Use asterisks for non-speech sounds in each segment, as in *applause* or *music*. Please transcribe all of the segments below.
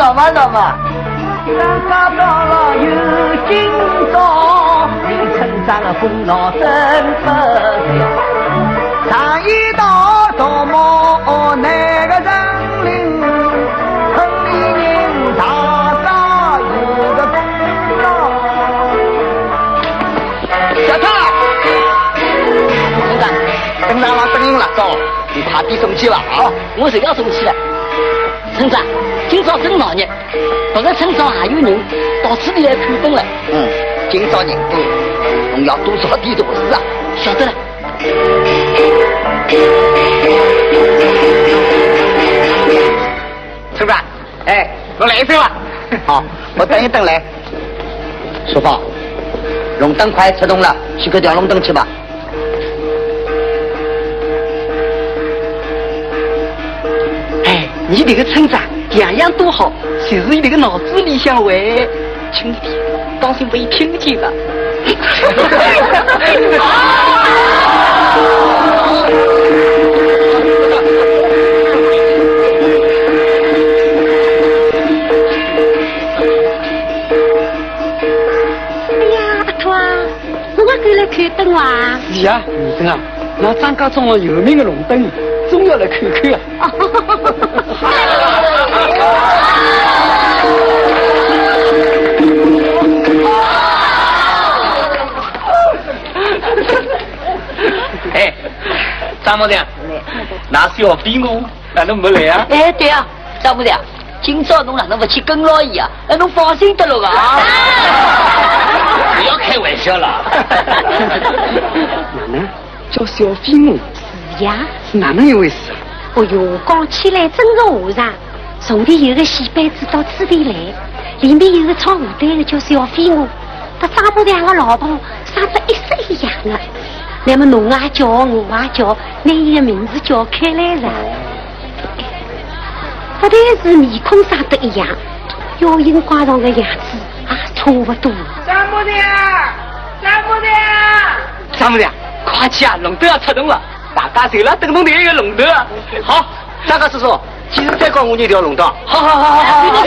大家闹嘛闹嘛。山家到了有今朝，李村长的功劳真不小。上一道做梦那个人领，村里人大家有个功劳。小偷，村长，等长往等人了，走，你快点送去吧啊！我就要送去了。村长，今朝真闹热，别个村庄还有人到此地来看灯了。嗯，今朝人多，侬要多做点大事啊！晓得了。村长，哎，我来一份吧。好，我等一等来。书包，龙灯快出动了，去个调龙灯去吧。你这个村长样样都好，就是你这个脑子里想歪，兄弟，当心被听见了。看灯哇！是啊，女生啊，那张家庄有名的龙灯，总要来看看啊。*laughs* 哎，张木匠，那小飞我，哪能没来啊？哎，对啊，张部长，今朝侬哪能不去跟牢伊啊？哎，侬放心得了个啊。*laughs* 不要开玩笑了。*laughs* 哪能叫小飞蛾？是呀，是哪能一回事啊？哦哟，讲起来真是和尚。从前有个戏班子到此地来，里面有个唱舞队的叫小飞蛾，他张母娘的老婆生得一式一样的。那么侬啊叫，我啊叫，拿伊的名字叫开来着。不但是面孔长得一样，妖影挂上的样子也差不多。张部长，张部长。张木匠，快去啊！龙都要出动了，大家谁了等侬那个龙头啊？好，张家叔叔，今日再搞我一条龙道。好好好好好。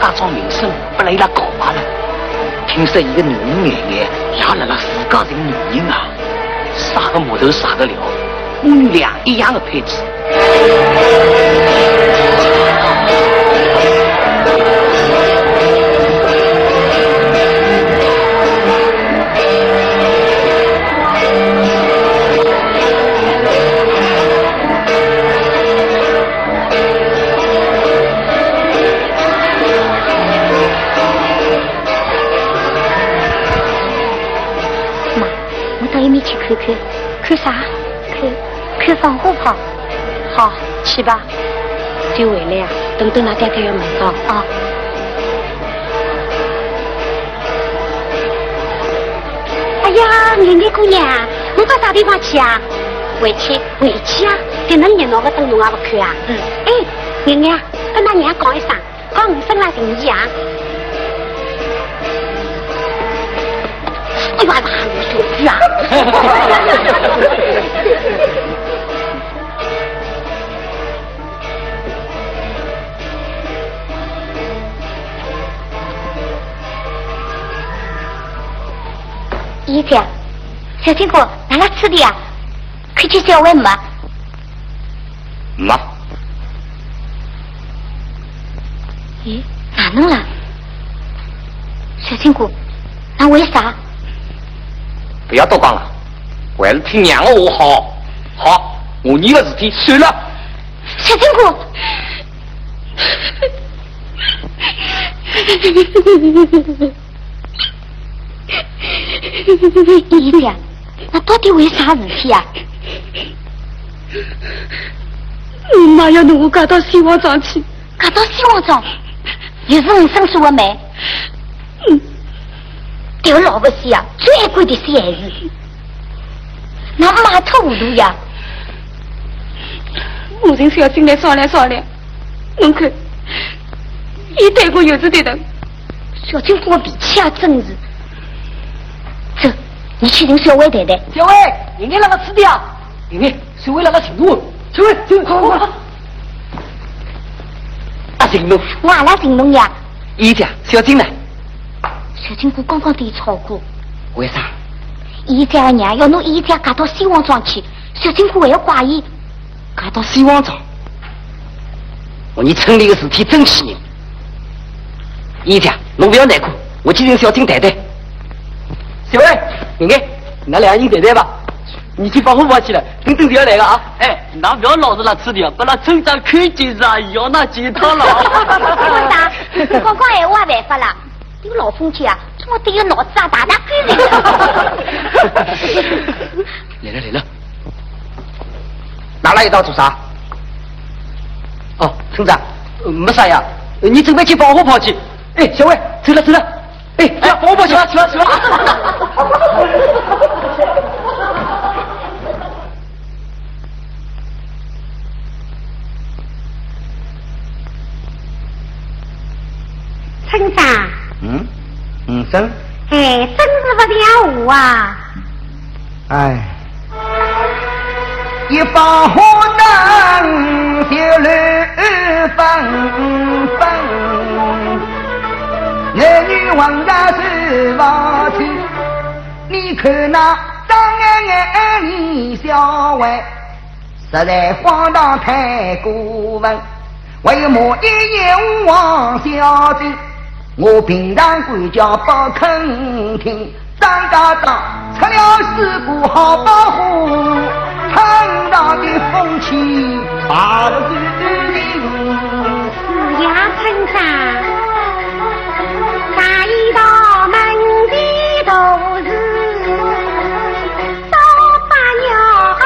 家装名声不来伊拉搞坏了。听说伊个女人眼眼也辣辣自家寻女人啊，啥个木头啥个料，母女俩一样的配置。看看，看啥？看看防火炮。好，去吧。就回来啊，等等那爹爹要问到啊。哎呀，年年姑娘，侬到啥地方去啊？回去，回去啊！给侬热闹个灯笼也不看啊？嗯。哎，娘娘，跟那娘讲一声，讲我生了情意啊。哎呀，哪有小子啊！*laughs* 姨姐，小金果哪来吃的呀？看见小薇没？没，咦，哪弄了？小金果，那为啥？不要多讲了，还是听娘的话好。好，我你的事体算了。小金姑。姨娘，那到底为啥事体啊？我妈要侬我嫁到西王庄去，嫁到西王庄，又是你生出的妹。嗯，对我老不死呀，最爱管的是孩子，那妈一塌糊涂呀。我寻小金来商量商量，侬看，伊对我有是对的，小金我脾气也真是。走，你去寻小伟谈谈。小薇，人家那个吃的啊，人家小薇那个请我，小伟，走，快快快！啊，行动，我也来寻侬呀。姨家，小金呢？小金姑刚刚对伊吵过，为啥？姨姐的娘要侬姨姐嫁到西王庄去，小金姑还要怪伊。嫁到西王庄，我你村里的事体真气人。伊家，侬不要难过，我去寻小金谈谈。小薇，人家，那两个人谈谈吧。你去帮我跑去了，等等就要来了啊！哎，那不要老是那吃的，把那村长看见是啊，要那几套了。*laughs* 村长，刚刚闲话也办法了，这个老风气啊，我对个脑子啊大大干净。*laughs* 来了来了，拿了一刀做啥？哦，村长，呃没啥呀，呃你准备去帮我跑去。哎，小薇，走了走了，哎，哎，帮我跑去了去了去了。*laughs* 村长，嗯，五声，哎，真是不像话啊！哎，一把火灯就乱纷纷，男女混杂是不清。你看那张眼眼李小薇，实在荒唐太过分。为么一言王小姐？我平常管教不肯听，张家庄出了事故好保护，村上的风气把不住停。是呀，村长，那一道门的都是刀把鸟了，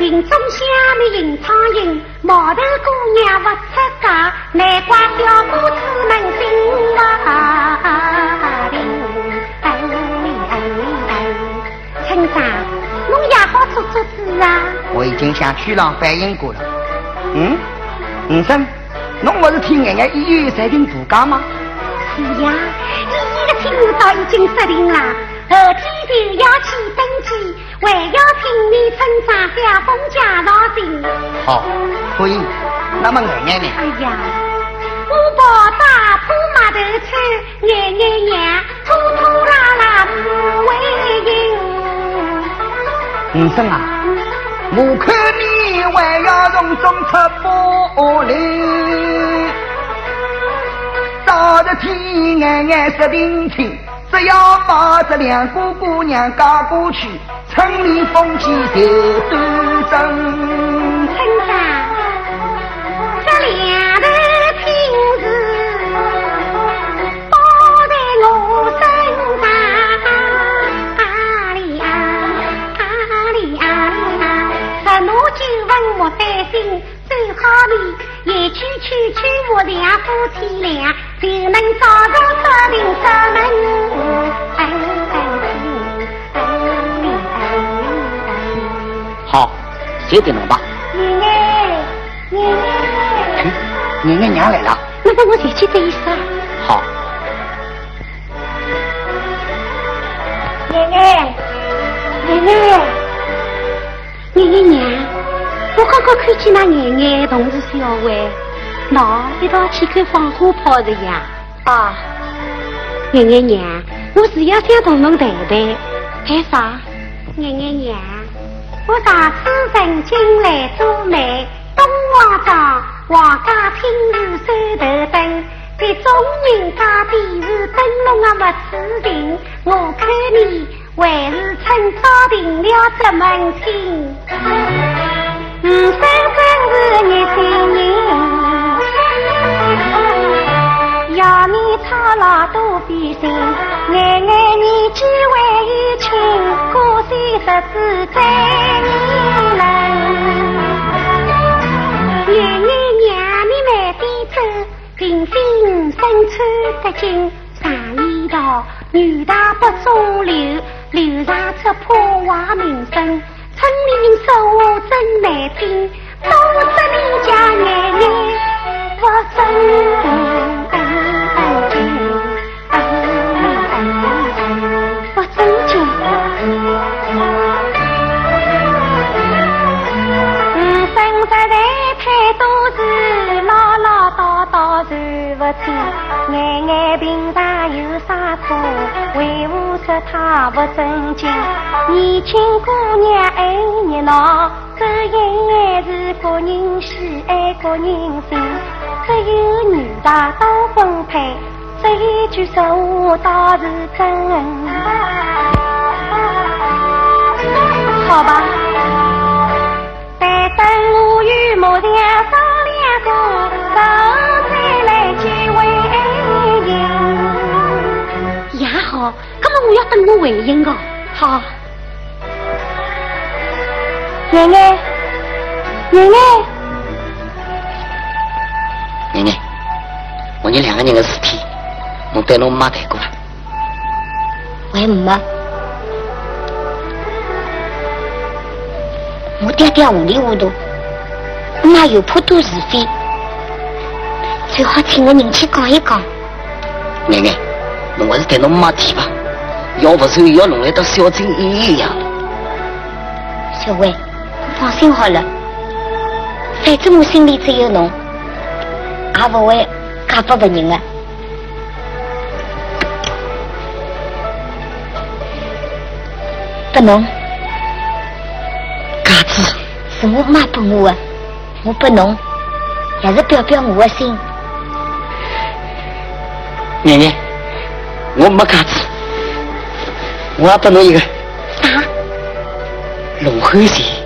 林中下面迎苍蝇，毛头姑娘不出嫁，难怪小姑子们心不平。村长，侬也好做做主啊！我已经向区长反映过了。嗯，五声，侬不是听人家医院裁定补假吗？是呀，医院的清早已经设定了，后天就要去登记，还要请你村长小峰介绍信。好，可以。那么眼眼呢？哎呀，我跑到铺码头去，眼眼娘，拖拖拉拉不为营。五生啊，我看你还要从中出玻璃，早日天眼眼识定亲，只要把这两个姑娘嫁过去，村里风气就端正。村长，这两头亲事包在我身上，阿里阿里阿里阿里，若今问我担心，最好你也去去去我两夫妻俩。就能早日守定守门。好，谢谢侬吧。爷爷，爷爷，去，爷爷娘来了。那么我就去对啥？好，奶奶，奶奶，奶奶娘，我刚刚看见那爷爷同事小薇，喏，一道去看放花炮的呀。啊，爷爷娘，我是要想同侬谈谈，谈啥？爷爷娘，我上次曾经来做媒，东王庄王家亲自手头灯，在众人家便是灯笼啊不持定，我看你还是趁早定了这门亲。*laughs* 五生真是热心人。要你操劳多比心，眼眼年纪还有轻，过三十子再年人。爷爷娘你慢点走，并非五身穿得紧，上衣道女大不中留，留上这破坏名声。村里人说我真难听，都是你家奶奶不正传不清。眼眼平常有啥错，为何说他不正经？年轻姑娘爱热闹，这眼眼是个人喜爱个人心。只有女大多分配，这一句实话倒是真。好吧。但等我与木匠商量过，我要等侬回应哦。好，奶奶，奶奶，奶奶，我你两个人的事体，我对侬妈谈过了。为没？我爹爹糊里糊涂，妈又颇多是非，最好请个人去讲一讲。奶奶，侬还是对侬妈提吧，要不然要弄来到小镇一样的。小薇，放心好了，反正我心里只有侬，也不会嫁给别人的。不侬，戒指，是我妈拨我的，我拨侬，也是表表我的心。爷爷，我没嘎子，我要拨侬一个啊？龙汉钱。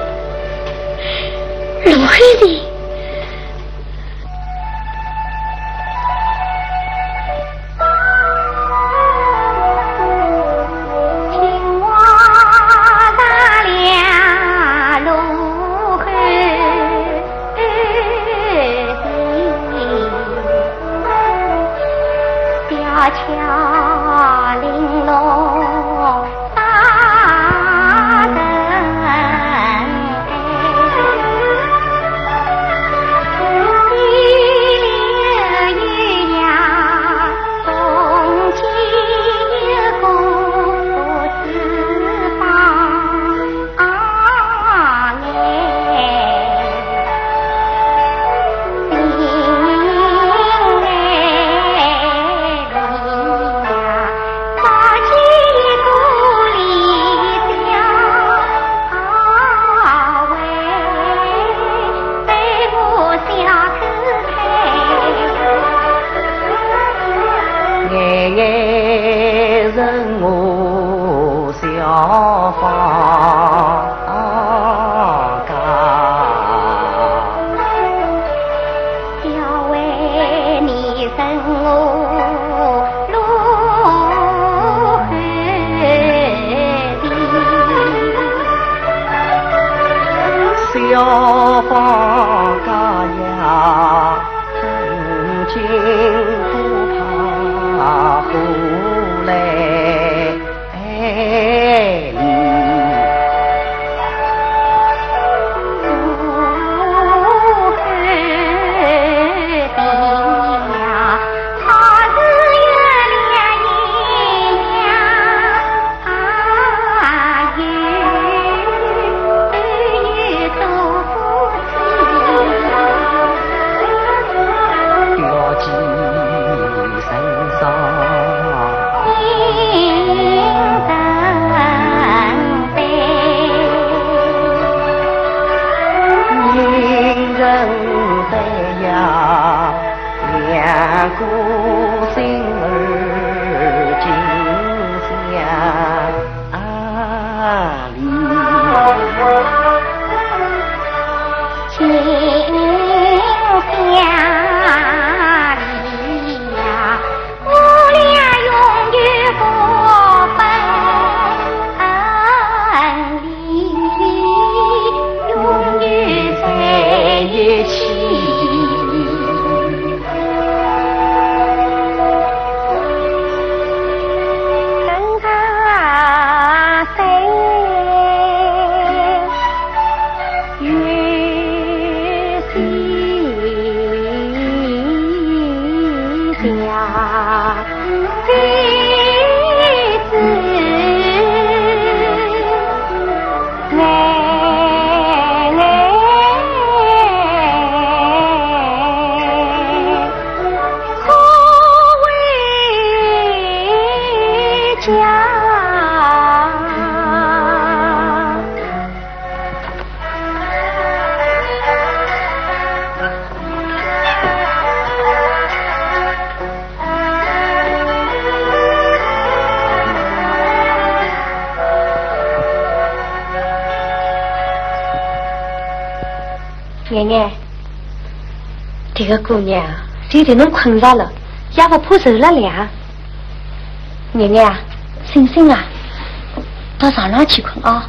奶奶，这个姑娘今天弄困着了，也不怕受了凉。奶奶，醒醒啊，到床上去困啊。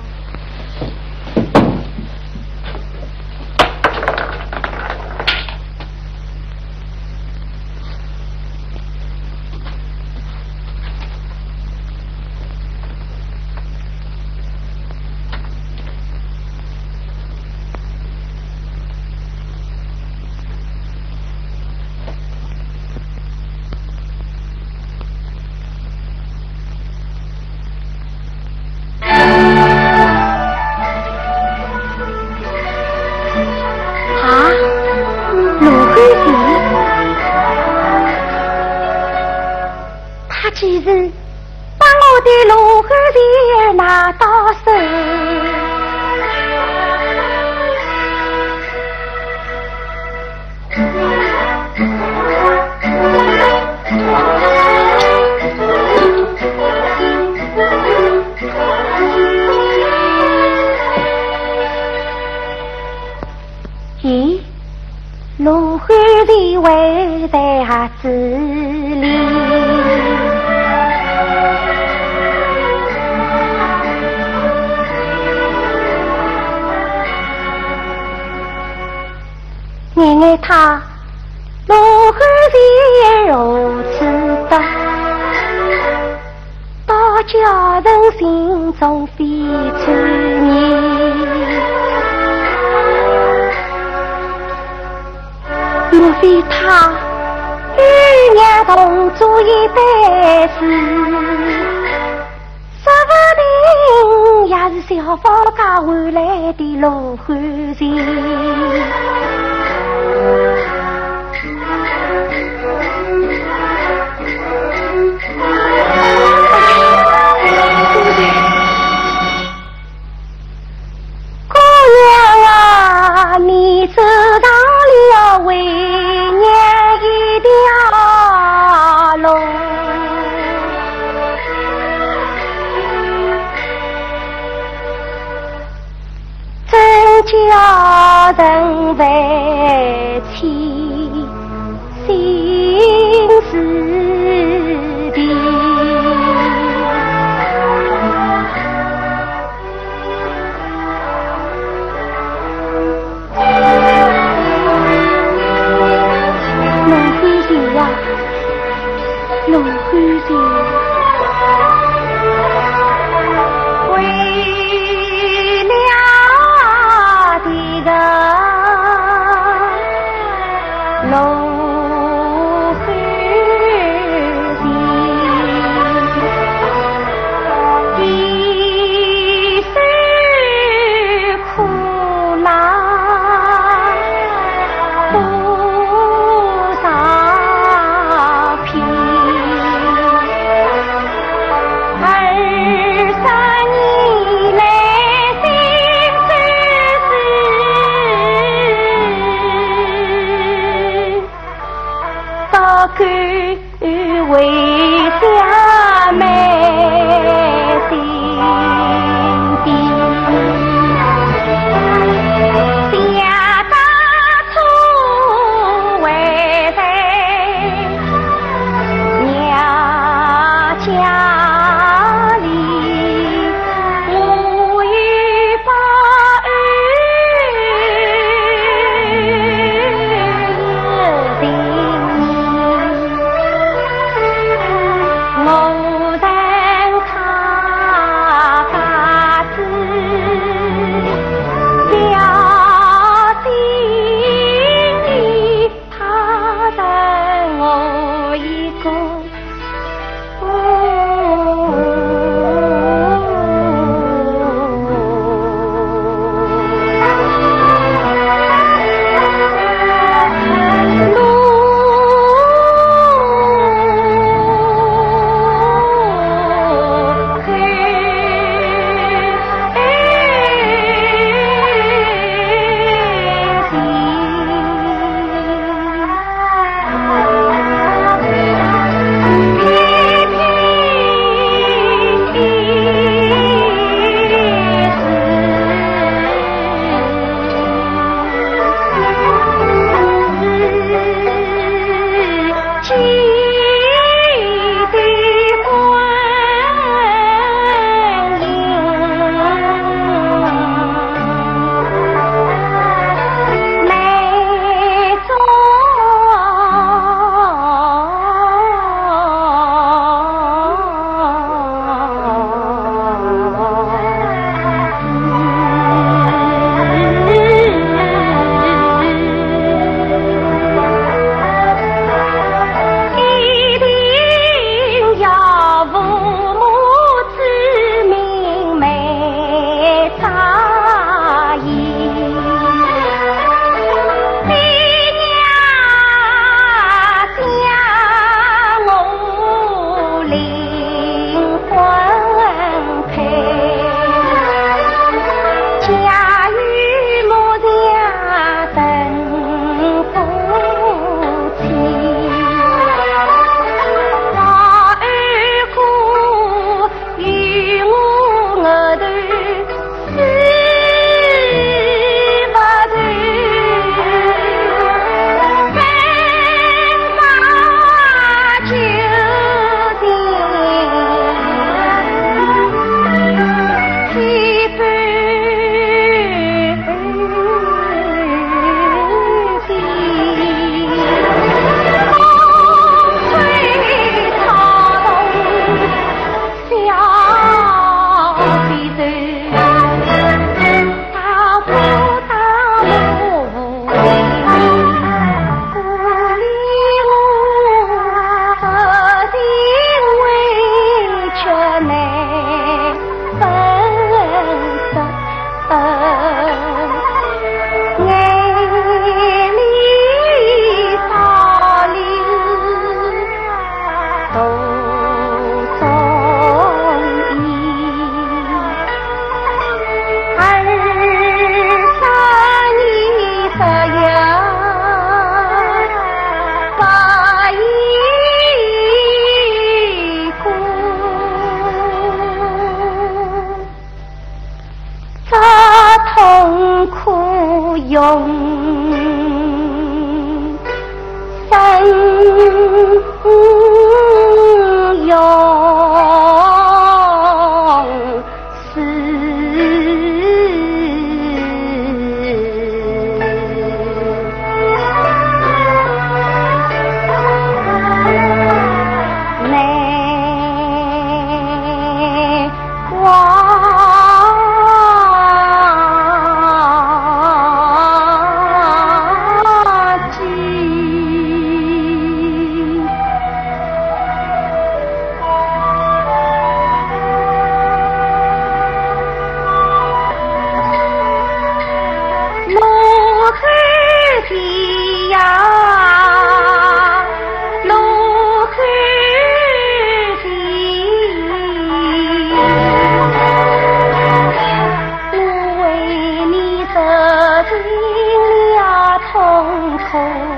home.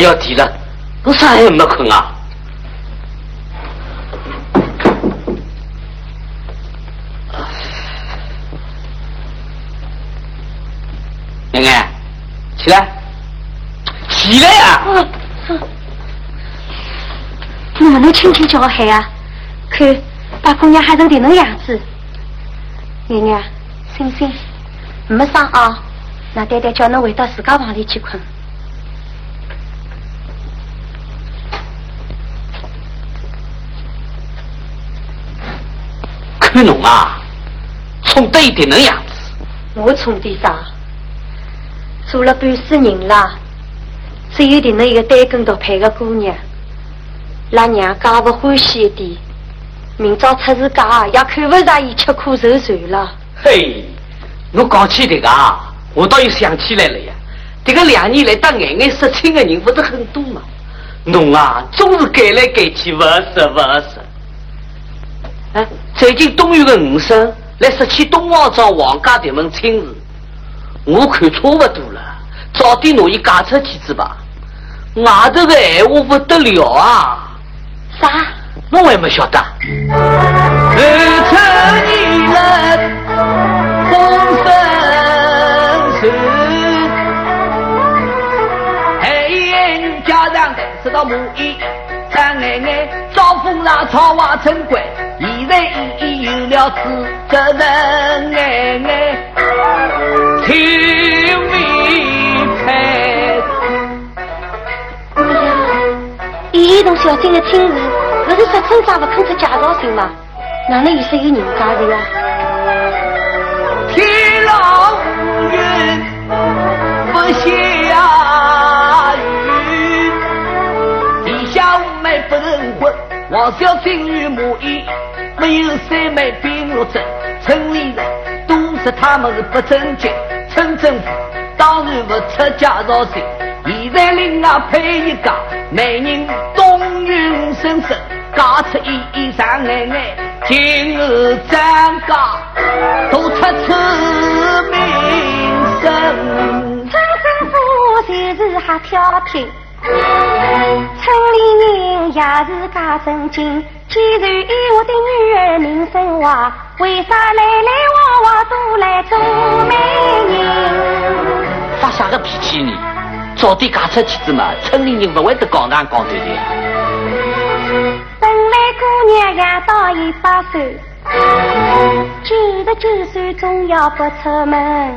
要提了，我啥还没困啊？奶奶，起来，起来呀、哦，哪能轻轻叫我喊啊？看，把姑娘喊成这能样子。娘娘，醒醒，没伤啊。那爹爹叫侬回到自家房里去困。看侬啊，冲得一点能样子。我冲的啥？做了半世人了，只有点能一个单根独配的姑娘，拉娘家不欢喜一点，明朝出事家也看不上伊吃苦受罪了。嘿，我讲起这个啊，我倒又想起来了呀。这个两年来当眼眼失亲的人不是很多吗？侬啊，总是改来改去，不是不是。哎，最近东岳的五婶来说起东王庄王家这门亲事，我看差不多了，早点拿伊嫁出去子吧。外头的闲话不得了啊！啥？侬还没晓得？风声传，哎呀，家长知道母意，张眼眼招风上朝外城关，现在已有了资责任眼眼，听未开。哎呀，伊同小金的亲事，不是说村长不肯出介绍信吗？哪能有是有人家的呀？天老无云不下雨，地下五妹不人混，王小金与母仪，没有三妹并入镇，村里人都说他们是不正经，村政府当然不出介绍信。现在另外配一个男人东云深深，嫁出一衣裳奶奶，今后张家都出出名声。村政府就是还挑剔，村里人也是介正经。既然以我的女儿名声话，为啥来来往往都来做媒人？发啥个脾气呢？早点嫁出去子嘛，村里人不会得讲上讲对的。本来姑娘也到一把岁，九十九岁总要不出门，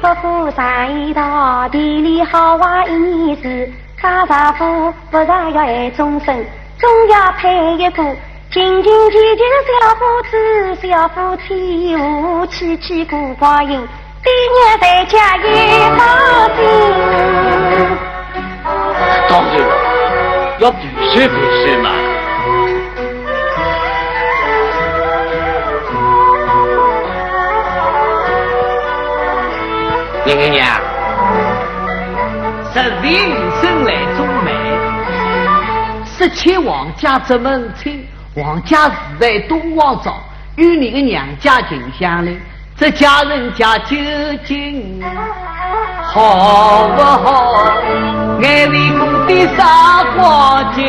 不付上一道地里好坏一年事，嫁丈夫不但要爱终身，总要配一个勤勤俭俭的小伙子、小夫妻，无妻妻过光阴，爹娘在家也放心。当然了，要盘算盘算嘛。娘娘娘，十年生来中美，十七王家这门亲，王家世代东王朝，与你的娘家近相邻，这家人家究竟好不好？爱为公的啥光景？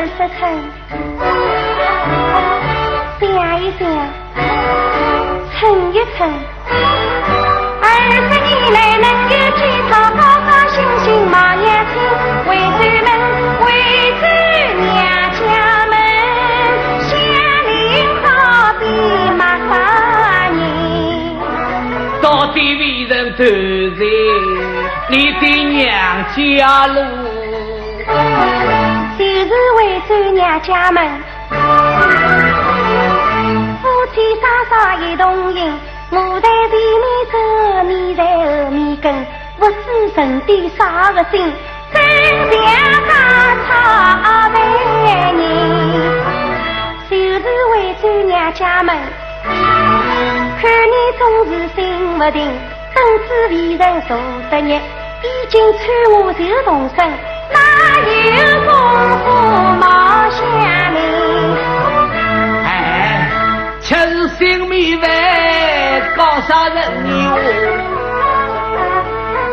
二十寸，想一想，称一称，二十年来能有几场高高兴兴马年亲，为谁们为谁娘家门，相邻好比马三人。到底为人走在你的娘家路，是为走娘家门，夫妻双双一同行，我在前面走，你在后面跟，不知神的啥个心，真像家常万人，就是为走娘家门。看你总是心不定，总知为人坐得热，已经催我就动身，哪有功夫冒相邻？哎，吃是性命饭，讲啥人你我？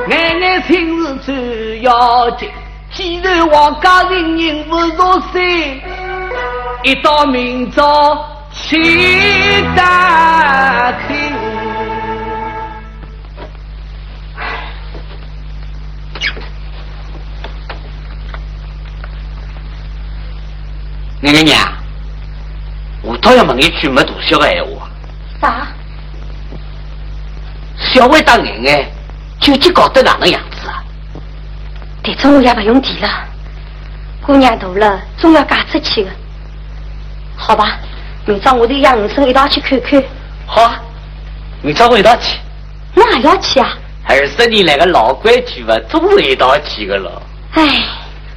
眼眼亲是最要紧，既然王家人人不入心，一到明朝去打听。奶奶娘，我倒要问一句没大小的闲话。啥？小薇当眼眼，究竟搞得哪能样子啊？这种我也不用提了，姑娘大了，总要嫁出去的。好吧，明朝我就让五婶一道去看看。好啊，明朝我一道去。我也要去啊！二十年来个老规矩嘛，总是一道去的了。哎，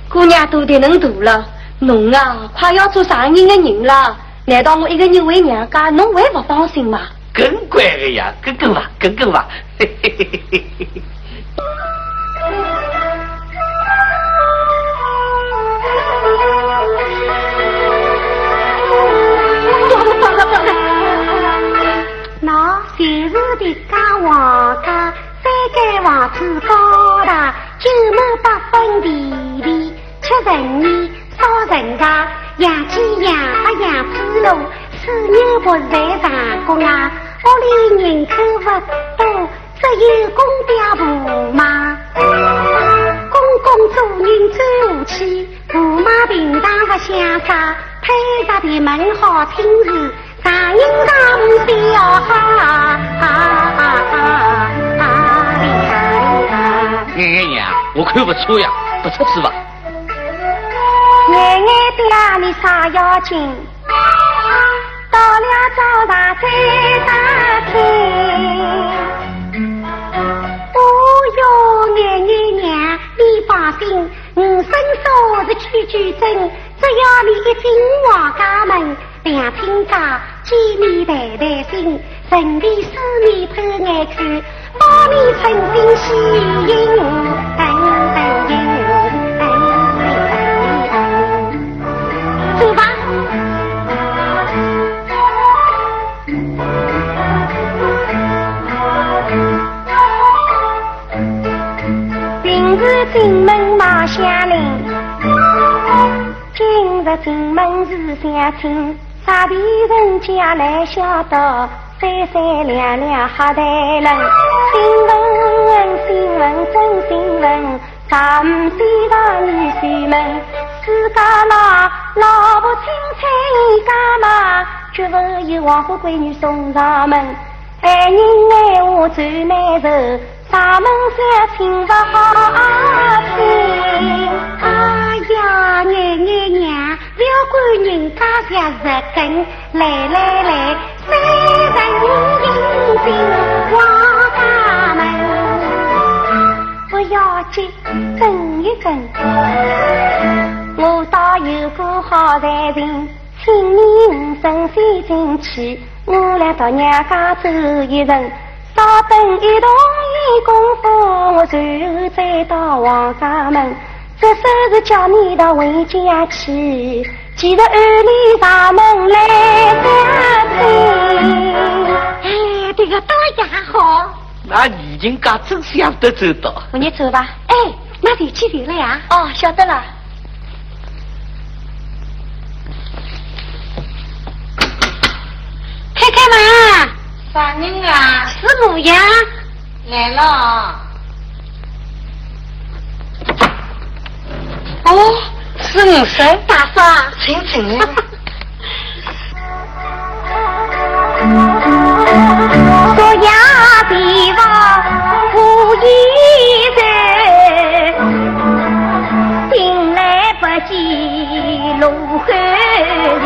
姑娘大的能大了，侬啊，快要做上人的人了。难道我一个人回娘家，侬还不放心吗？更乖的呀，跟跟吧，跟跟吧。嘿嘿嘿嘿嘿嘿。放了放了。那就是的家王家，三间房子高大，九亩八分地里，吃人烟，烧人家，养鸡养鸭养猪肉，四牛不在上工啊，屋里人口不多，只有公爹婆妈。公公做人走下去，婆妈平常不想啥，配着的门好听事，上人上笑哈哈哈哈哩哈哩眼眼娘，我看不出呀，不出去吧。眼眼爹你啥要紧？到了早上再打听。哦哟，眼眼娘，你放心，五婶说是句句真，只要你一进王家门，两亲家见面谈谈心，人地私面偷眼看，帮你存心喜迎，进门马相邻，今日进门是相亲，啥地人家来晓得？三三两两哈谈论，新闻新闻真新闻，十五岁的女婿们，自家老老婆亲亲一家嘛，绝不有王府闺女送上门，爱人爱我最难受。大门相亲不好听，哎呀，眼眼娘，不要管人家下日根，来来来，三人迎进王家门，不要紧，等一等，我倒有个好财人，请你五婶先进去，我俩到娘家走一程。到等一动一功夫，然后再到王家门。这首是叫你到回家去，记得按里大门来家开。哎，这个倒也好。那已经嘎真晓得走到。我你走吧。哎，那得去点了呀。哦，晓得了。开开门。啥人啊？师傅呀。来了。哦，是五十。大嫂，请请。*laughs* 说呀，帝王无一人，近来不见卢汉里，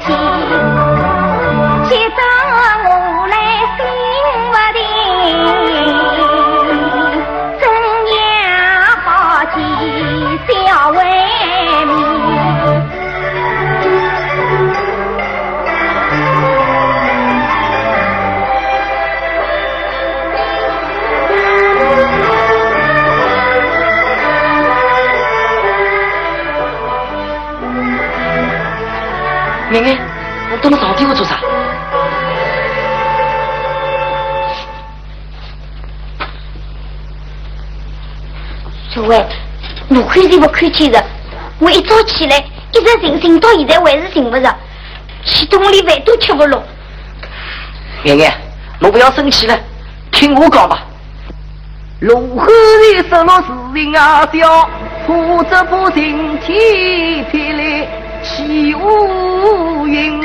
见。接着我来心不定，妹妹，我等了上天我做啥？诸位，我看是不看见的，我一早起来，一直寻寻到现在还是寻不着，气得我连饭都吃不落。妹妹，侬不要生气了，听我讲吧。卢汉人失落事情啊小，负责不晴天霹雳起乌云。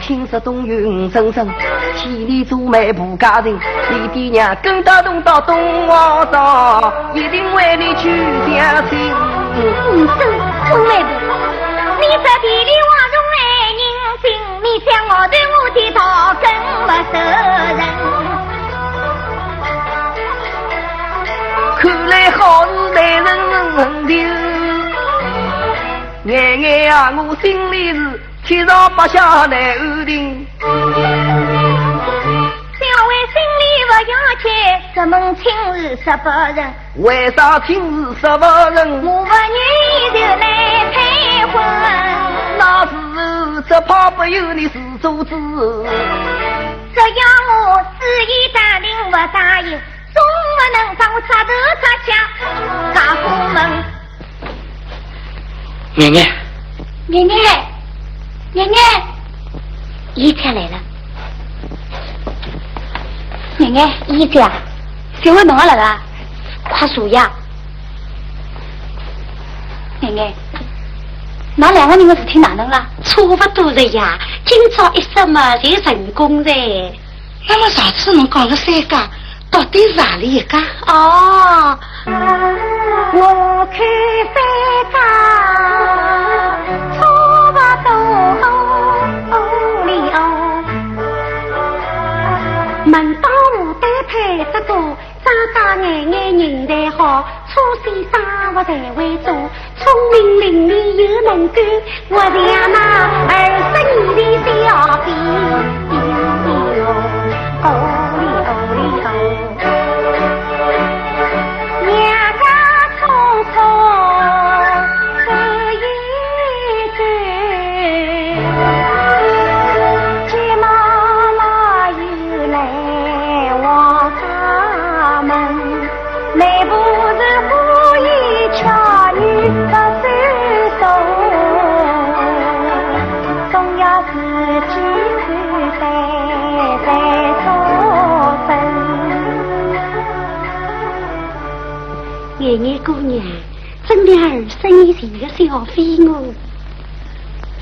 听说东云声声，千里做媒不嫁人，你爹娘跟到东到东王庄，一定为你去相亲。五声东来部，你这地里话中爱人心，你想我对我的讨更不得人。看来好事待人丢，眼眼啊，我心里是七上八下难安定。小为心里不要紧，这门亲事十八人，为啥亲事十八人？我不愿意就来退婚。那时候只怕不由你自作主。这要我旨意答应不答应，总不能把我插头插脚大夫门。奶奶，奶奶，奶奶，姨家来了。奶奶，姨家，小伟侬也来了，快坐呀。奶奶，那两个人的事体哪能了？差不多了呀，今朝一说嘛，就成功了。那么上次侬讲的三家，到底是哪里一家？哦，我看三家眼眼人才好，初先生活才会做，聪明伶俐又能干，我像那二十年的小兵，爷爷姑娘，真的儿生前的小飞蛾，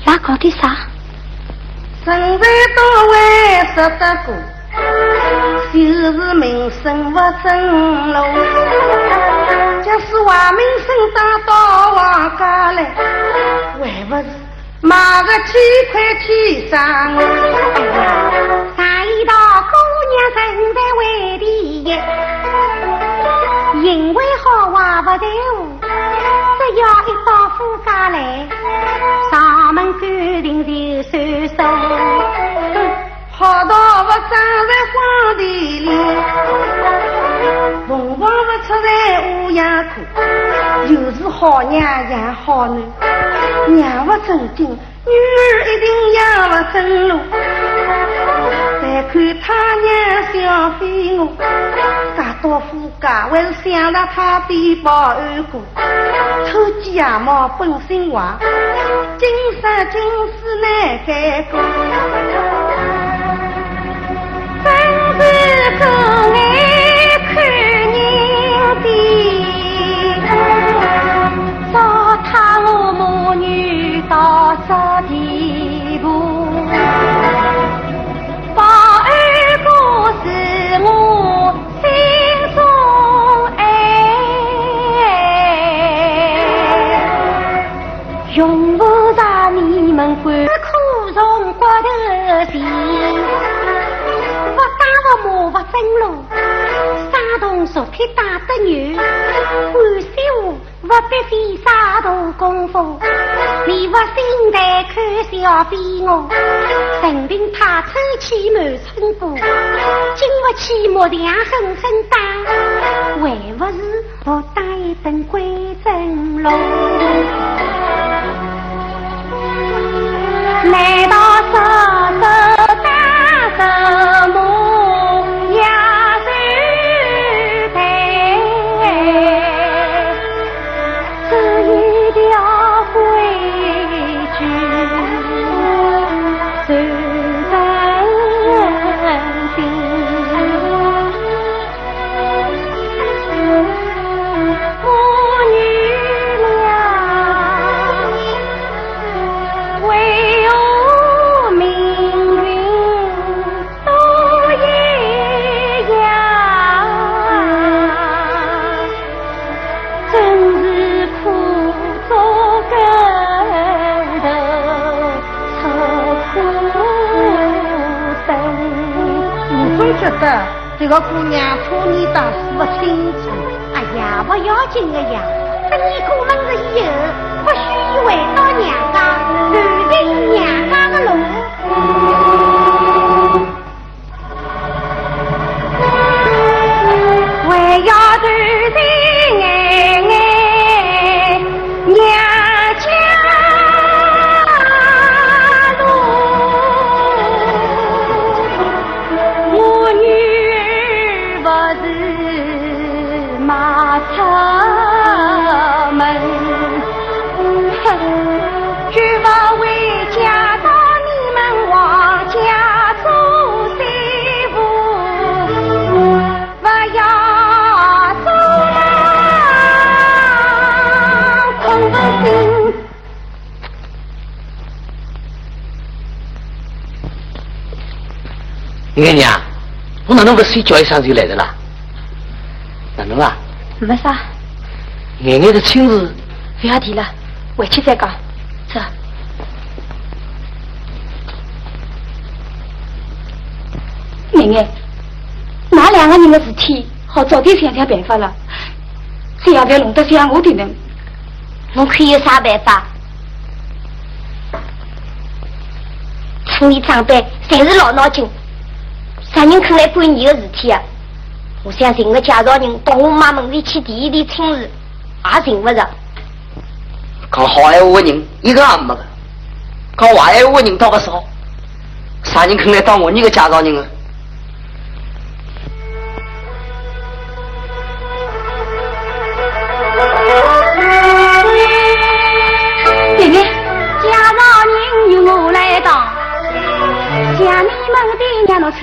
哪搞的啥？人才多为识得过，就是名声不正路。假使坏名声打到王家来，还不是买个几块天上？上一道姑娘人在好话不对话，只要一到夫家来，上门感情就算数。好到不长在荒地里，凤凰不出在乌鸦窟。又是好娘养好女，娘不正经，女儿一定养不正路。看他娘小飞我，嫁到夫家还是想着他的保安哥，偷鸡鸭毛本性坏，今生今世难改过。真是狗眼看人低，糟蹋我母女到这地不打不骂不正路，山东昨天打得牛，欢喜我不必费啥大功夫，你不心态看小飞我，任凭他抽起满村过，经不起木梁狠狠打，还不是我打一顿归正路？难道说手得这个姑娘初你倒是不清楚。哎呀，不要紧的呀，等你过门子以后，不许回到娘家，乱进娘娘，我哪能不睡觉一上就来的啦？哪能啊？没啥，眼眼的亲事，不要提了，回去再讲。走。奶奶，那两个人的事体，好早点想想办法了，千万不要弄得像我的人。我可以有啥办法？村里长辈侪是老脑筋，啥人肯来管你的事体啊？我想寻个介绍人到我妈门里去提一提亲事，也寻不着。讲好闲话的人一个也没个，讲坏闲话的人倒不少。啥人肯来当我你个介绍人啊？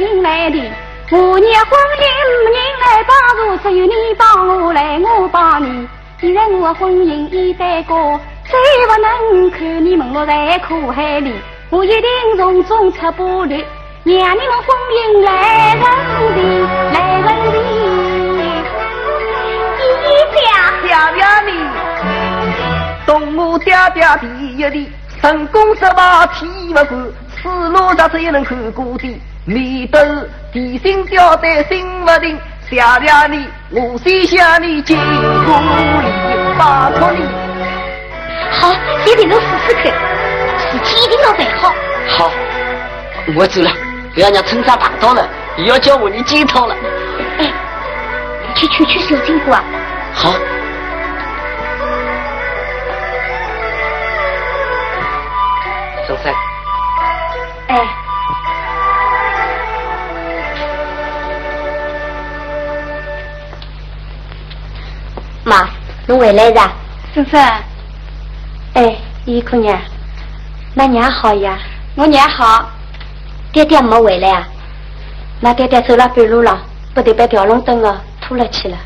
的让侬请来的，我日婚姻没人来帮助，只有你帮我来，我帮你。现在我的婚姻已待过，再不能看你们落在苦海里，我一定从中出把力，让你们婚姻来顺利，来顺利。一家小表妹，动我爹爹第一地，成功失败天不管，此路上只有能看过的，你都提心吊胆心不定谢谢你我先向你借过礼拜托你好一定都试试看事情一定要办好好我走了不要让村长碰到了又要叫我你检讨了。哎去去去小金管好哎妈，侬回来了？婶婶，哎，姨姑娘，那娘好呀？我娘好。爹爹没回来啊？那爹爹走了半路了，不得被吊龙灯哦拖了去了。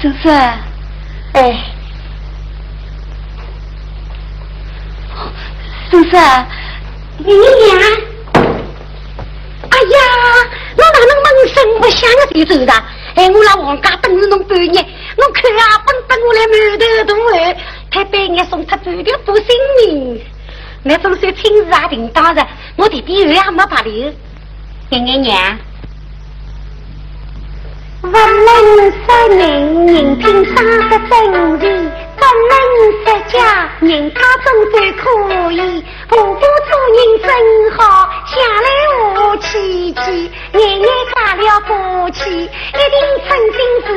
婶婶，哎，婶婶，你娘，哎呀，我哪能闷声不响的就走的？哎，我拉王家等了侬半年，我看啊，本等我来满头大汗，才半夜送他半条不性命。那总算亲事也定当着，我弟弟后也没白留。爷爷娘。不能说人人品生得真奇，不能说家人家终究可以。婆婆做人真好，想来和气气，年年嫁了过去，一定称心如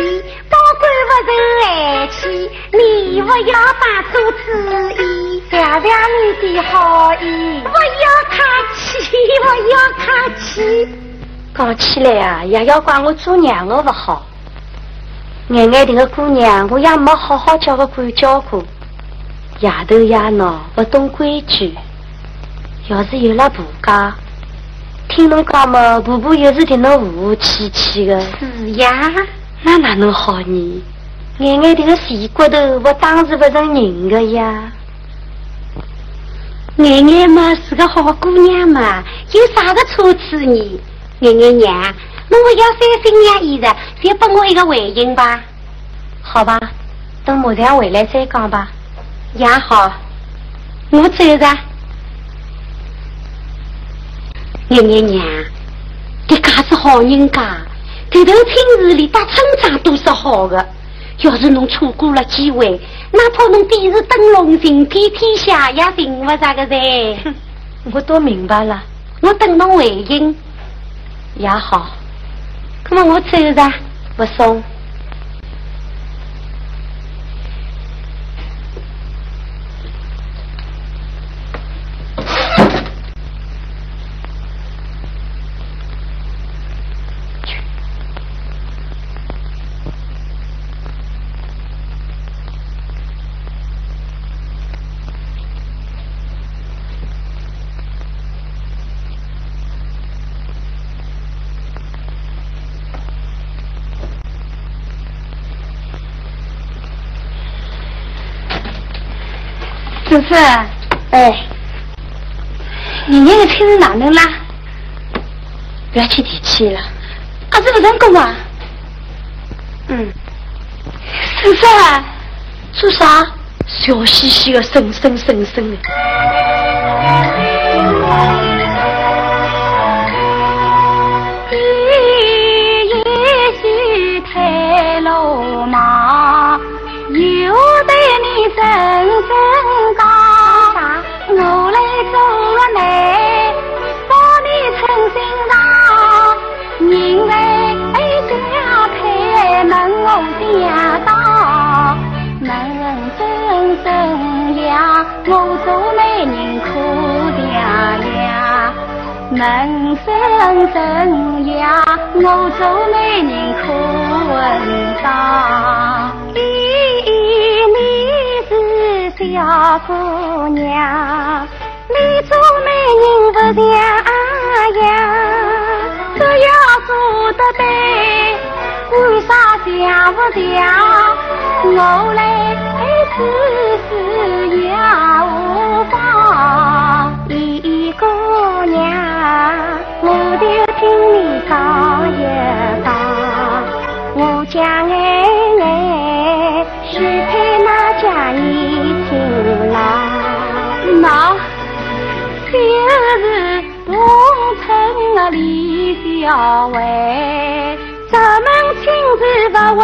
意，保管不受害气。你不要把做此意，谢谢你的好意，不要客气，不要客气。讲起来啊，也要怪我做娘的不好。眼眼这个姑娘，我也没好好叫个管教过，丫头丫闹，不懂规矩。要是有了婆家，听侬讲嘛，婆婆又是对侬和和气气的。是呀，那哪能好呢？眼眼这个细骨头，我当是不成人的呀。眼眼嘛是个好姑娘嘛，有啥个错处呢？娘娘娘，侬不要三心两意的，就给我一个回应吧。好吧，等马上回来再讲吧。也好，我走着。娘娘娘，这家是好人家，这头亲事里打村长都是好的。要是侬错过了机会，哪怕侬第是灯笼行遍天下，也寻不着个噻。我都明白了，我等侬回应。也好，那么我走噻，不送。婶婶，哎，你那个亲是哪能啦？不要去提起了，啊，这不成功啊？嗯，婶婶，做啥？笑嘻嘻的，声声声声的。也许太鲁莽，有对你真正人生真呀，我做媒人可稳当。咦，你是小姑娘，你做媒人不像样，只要做得对，为啥像不像？我来试试也无妨。姑娘，我就听你讲一讲，我将爱爱许配那家你听啦。那就是农村的李小伟，咱们亲自不问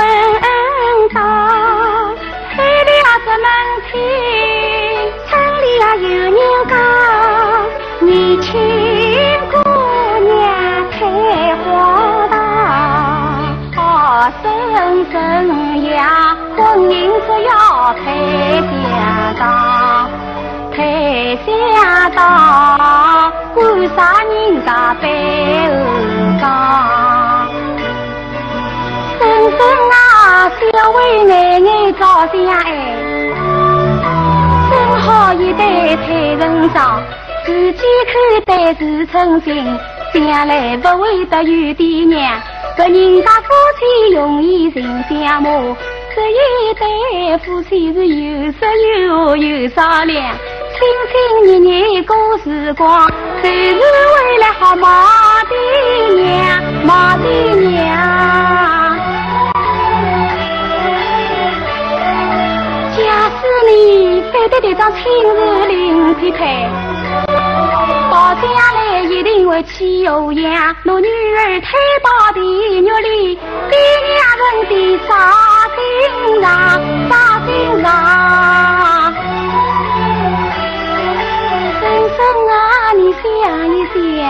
大，生生呀，婚姻只要配相当，配相当，管啥人家背后讲？生生啊，小为奶奶着想哎，正好一对才人双。自己看待是称心，将来不会得有爹娘。个人家夫妻容易成相骂，这一对夫妻是有说有话有商量，亲亲热热过时光，就是为了好骂爹娘，骂爹娘。假使你非得这张亲自领匹配。到家来一定会气鸳鸯，我女儿推到地狱里，爹娘人的啥心肠，啥心肠？婶婶啊，你想一想，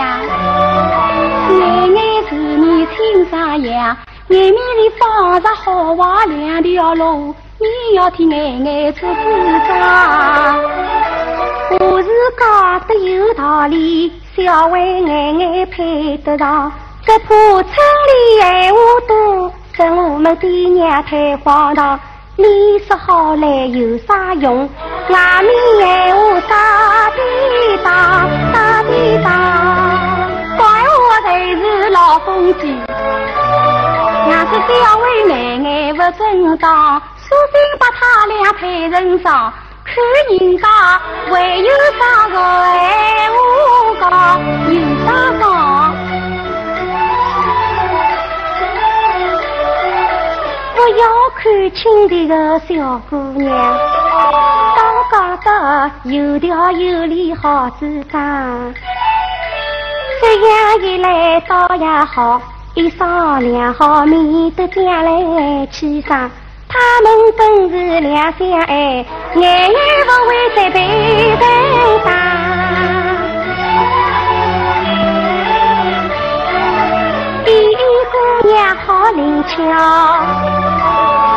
奶奶是你亲生养，眼面里放着好话两条路，你要替奶奶做主张。讲得有道理，小慧眼眼配得上。只怕村里闲话多，跟我们爹娘太荒唐。你说好来有啥用？外面闲话打的打，打的打，怪我才是老风纪。要是小慧眼眼不正当，索性把他俩配成上。看人家还有啥个闲话讲，有啥讲？不要看轻的个小姑娘，当家的有条有理好主张。这样一来倒也好，一商量好，免得将来起上。他们本是两相爱，眼眼不会再被人打。第一姑娘好灵巧，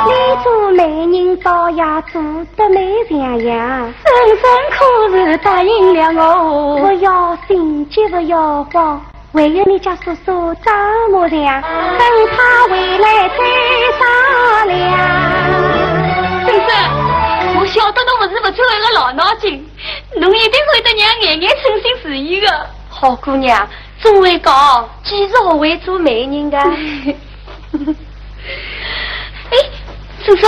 你做媒人倒也做得美像样。婶婶可是答应了我，不要心急不要慌。还有你家叔叔张木良，等他回来再商量。婶婶，我晓得侬不是不做一个老脑筋，侬一定会得让眼眼称心如意的。好姑娘，总会讲，几时学会做媒人的？*laughs* 哎，叔叔。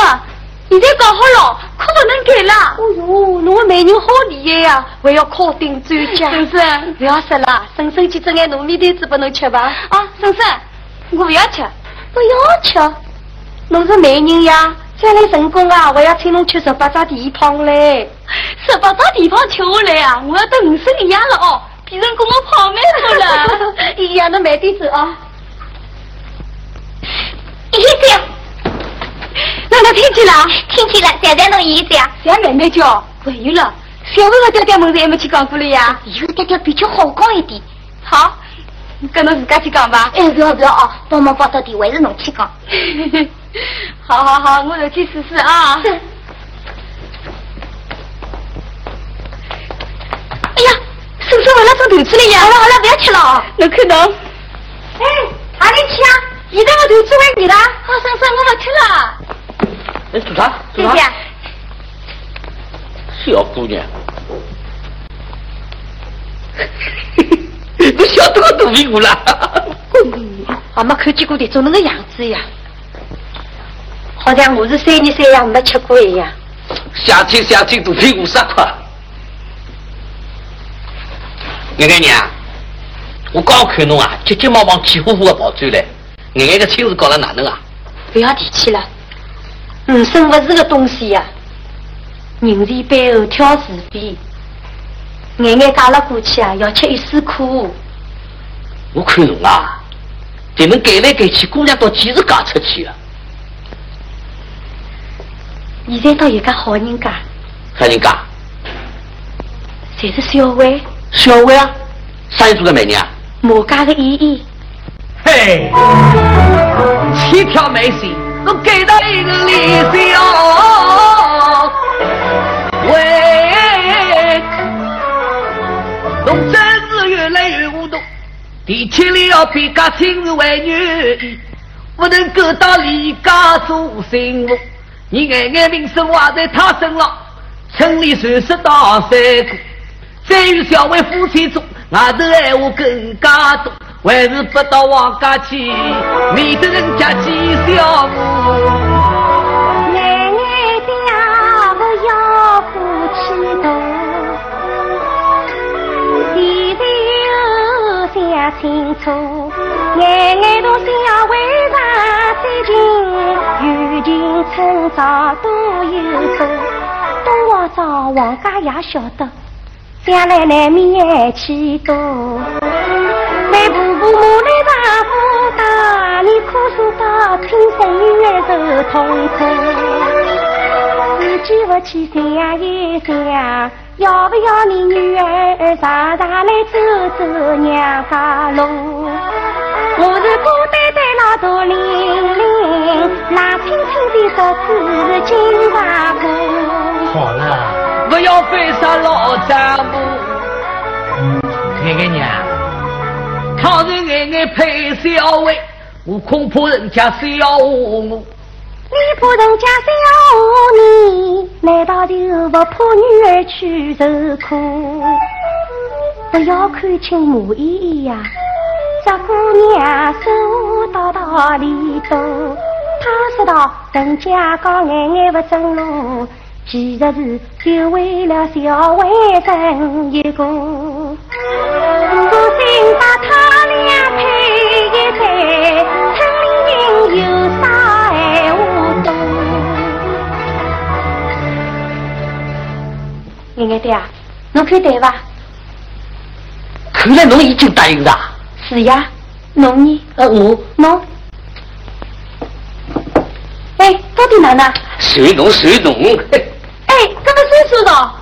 现在搞好了，可不能改了。哦哟，侬个美人好厉害呀，还要考顶专家。婶婶，不要说了，婶婶去做眼糯米团子给侬吃吧？啊，婶婶，我不要吃，不要吃。侬是美人呀，将来成功啊，我要请侬吃十八张地胖嘞。十八张地胖吃下来啊，我要等五十一样了哦，变成跟我胖妹夫了。*laughs* 一样的慢 *laughs* 点走啊。一样。*laughs* 那能听见了？听见了，现在侬意思呀？小妹妹叫，还有了，小妹和爹爹们子还没去讲过了呀？有爹爹比较好讲一点。好，跟侬自家去讲吧。哎，不要不要哦，帮忙报到底，还是侬去讲。*laughs* 好好好，我就去试试啊。哎呀，婶婶为了做团子了呀！好了好了，不要吃了哦。侬看侬。哎，哪里去啊？现在我团子还你了。好，婶婶，我不吃了。哎，做啥？谢谢。小姑娘，*laughs* 你晓得我肚皮鼓了？我没看见过你做那个样子呀，好像我是三年三夜没吃过一样。相亲相亲，肚皮鼓啥块？奶奶娘，我刚看侬啊，急急忙忙、气呼呼的跑出来，奶奶个亲事搞了哪能啊？不要提起了。女生不是个东西呀，人前背后挑是非，眼眼嫁了过去啊，要吃一丝苦。我看侬啊，这能改来改去，姑娘到几时嫁出去啊？现在倒有个好人家。啥人家？侪是小薇。小薇啊？啥人做的美女啊？我家的姨姨。嘿，七条眉心，我给他一个理想。喂，侬真是越来越糊涂，地铁里要比家亲自为女，不能够到离家做媳妇。你眼眼名声坏在他身上，村里传说大三个，再与小为夫妻做，外头爱话更加多。还是不到王家去，免得人家讥笑我。奶奶家不要夫妻多，弟弟又想清楚，奶奶都想为啥最近友情趁早都有多，东王找王家也晓得，将来难免爱气多。为婆婆母来丈夫大，你哭诉到亲生女儿受痛苦。自己不去想一想，要不要你女儿常常来走走娘家路？我是孤单单老大玲玲，冷清清的独自金华坡。好了，不要费啥老丈夫。看看娘。倘若眼眼配小薇，我恐怕人家笑我。你怕人家笑你，难道就不怕女儿去受苦？不要看轻马依依呀，这姑娘说话道理多。她说道：人家讲眼眼不正路，其实是就为了小薇生一个。我心把他有啥闲话多？眼眼对啊，侬看对伐？看来侬已经答应了。是呀，侬呢？呃，我侬。哎，到底哪能？随侬随侬。哎，这么岁数了。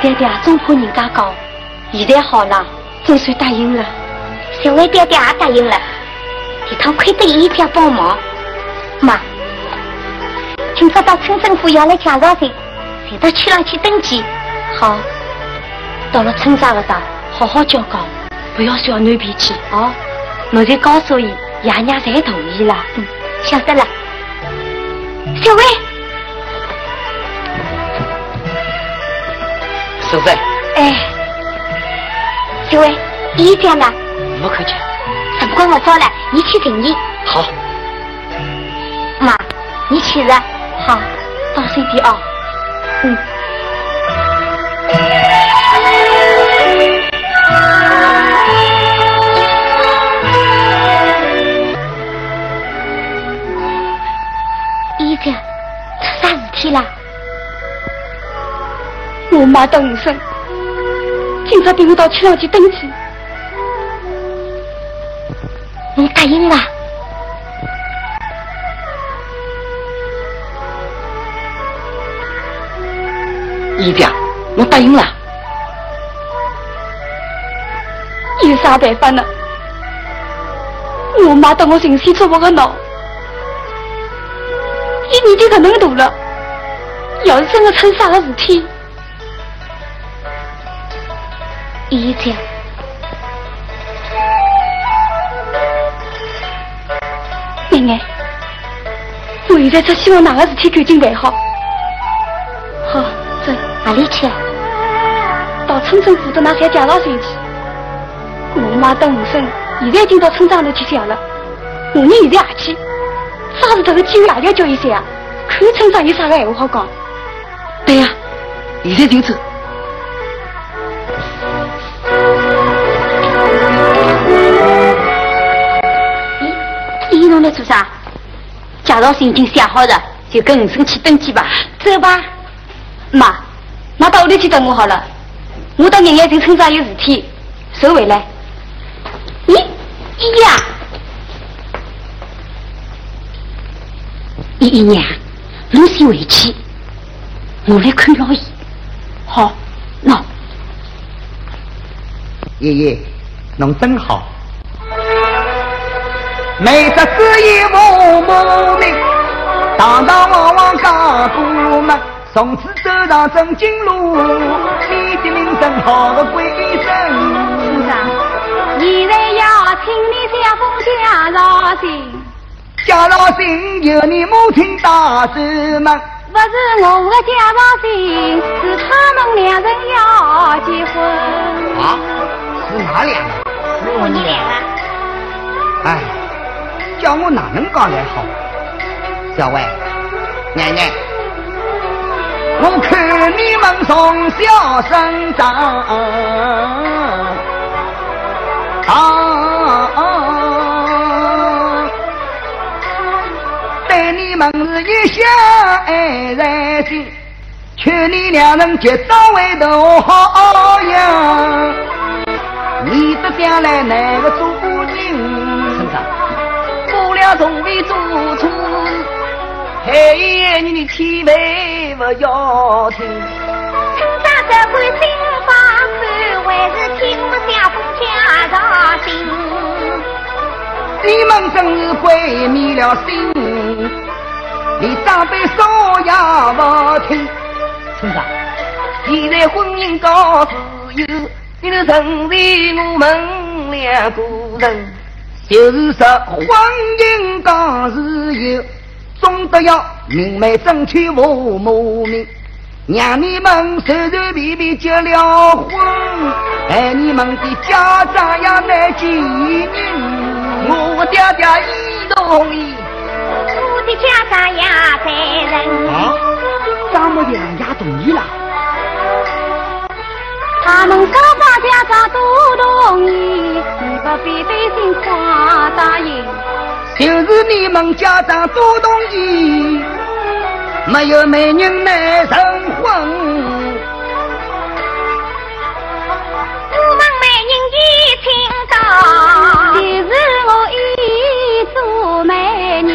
爹爹总怕人家讲，现在好了，总算答应了。小薇爹爹也答应了，这趟亏得姨家帮忙。妈，今朝到村政府要来介绍信，随到去上去登记。好，到了村长的上，好好教教，不要小囡脾气哦。我再告诉伊，爷娘侪同意了。嗯，晓得了。小薇，叔子，哎，小薇，姨家呢？没看见。什么管我早了，你去寻伊。好。妈，你去了。好，当心点啊。嗯。姨家，出啥事体啦？我妈等五生，今朝带我到车上去登记。你答应了？姨娘，我答应了。有啥办法呢？我妈等我寻死做不个闹，一年纪搿能大了，要是真的出啥个事体，姨家。奶奶，我现在只希望哪个事体赶紧办好。好，走。哪里去？到村政府的那些介绍信去。我妈等五生，现在已经到村长那去想了。我们现在也去，啥事这个机会也要叫伊想啊，看村长有啥个闲话好讲。对呀、现在就走。介绍信已经想好了，就跟五生去登记吧。走吧。妈，那到屋里去等我好了。我到爷爷这村长有事体，收回来。咦，姨呀，姨姨娘，侬先回去，我来看老姨。好，喏，爷爷，侬真好。每只子一父母命，堂堂往往家过门。从此走上正经路，你的名声好个鬼神。先生，现在要请你小凤家绍兴。家绍兴有你母亲大寿门。不是我的家绍兴，是他们两人要结婚。啊？是哪两个？是我你两个。哎，叫我哪能讲来好？小薇，奶奶。我看你们从小生长，啊对你们是一厢爱在心，劝你两人结早为头好样。你这将来哪个做？了从未做错事，还有你的千万。不要听，村长这管新房看，还是听我小凤家操心。你们真是鬼迷了心，连长辈说也不听。村长，现在婚姻搞自由，你都成为我们两个人，就是说婚姻搞自由。总得要明媒正娶父母命，让你们随随便便结了婚，哎，你们的家长也难几人？我爹爹一同意，我的家长也在人。啊，丈母娘也同意了。他们双方家长都同意，你不必担心夸大人。就是你们家长都同意，没有美人来成婚。我们美人已听到，就是我已做美人。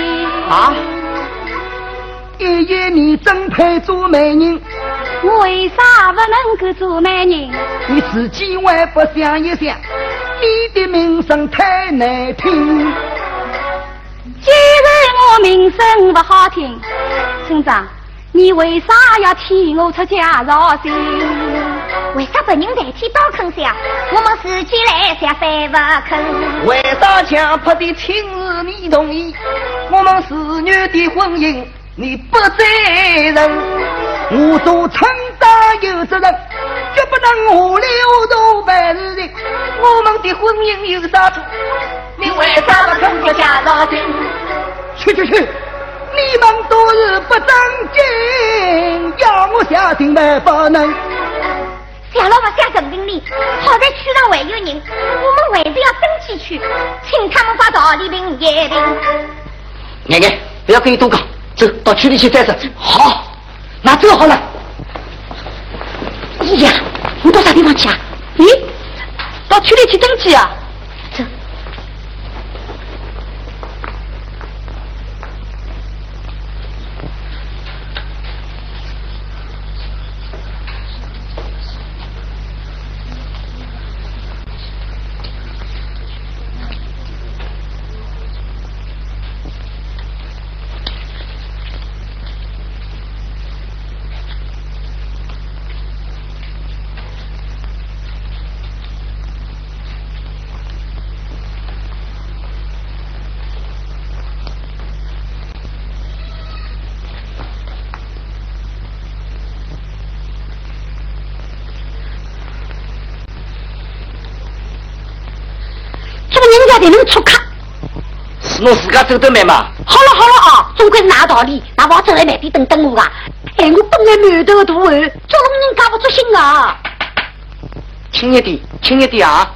啊！爷爷，你真配做媒人？我为啥不能够做媒人？你自己还不想一想，你的名声太难听。既然我名声不好听，村长，你为啥要替我出家绍兴？为啥别人代替刀坑下，我们自己来下反不肯？为啥强迫的亲事你同意，我们子女的婚姻你不责任？我做村长有责任，绝不能下流做办事情。我们的婚姻有啥错？你为啥不肯出家绍兴？去去去！你们都是不正经，要我下定还不能。小老不想证明你，好在区上还有人，我们还是要登记去，请他们发道理凭验凭。奶奶，不要跟你多讲，走到区里去再说。好，那走好了。哎呀，你到啥地方去啊？咦，到区里去登记啊？人家才能出卡，是侬自家走得慢嘛？好了好了啊，总归是哪道理？那我走来慢点等等我啊！哎，我本来满头大汗，叫龙人家不足心啊！轻一点，轻一点啊！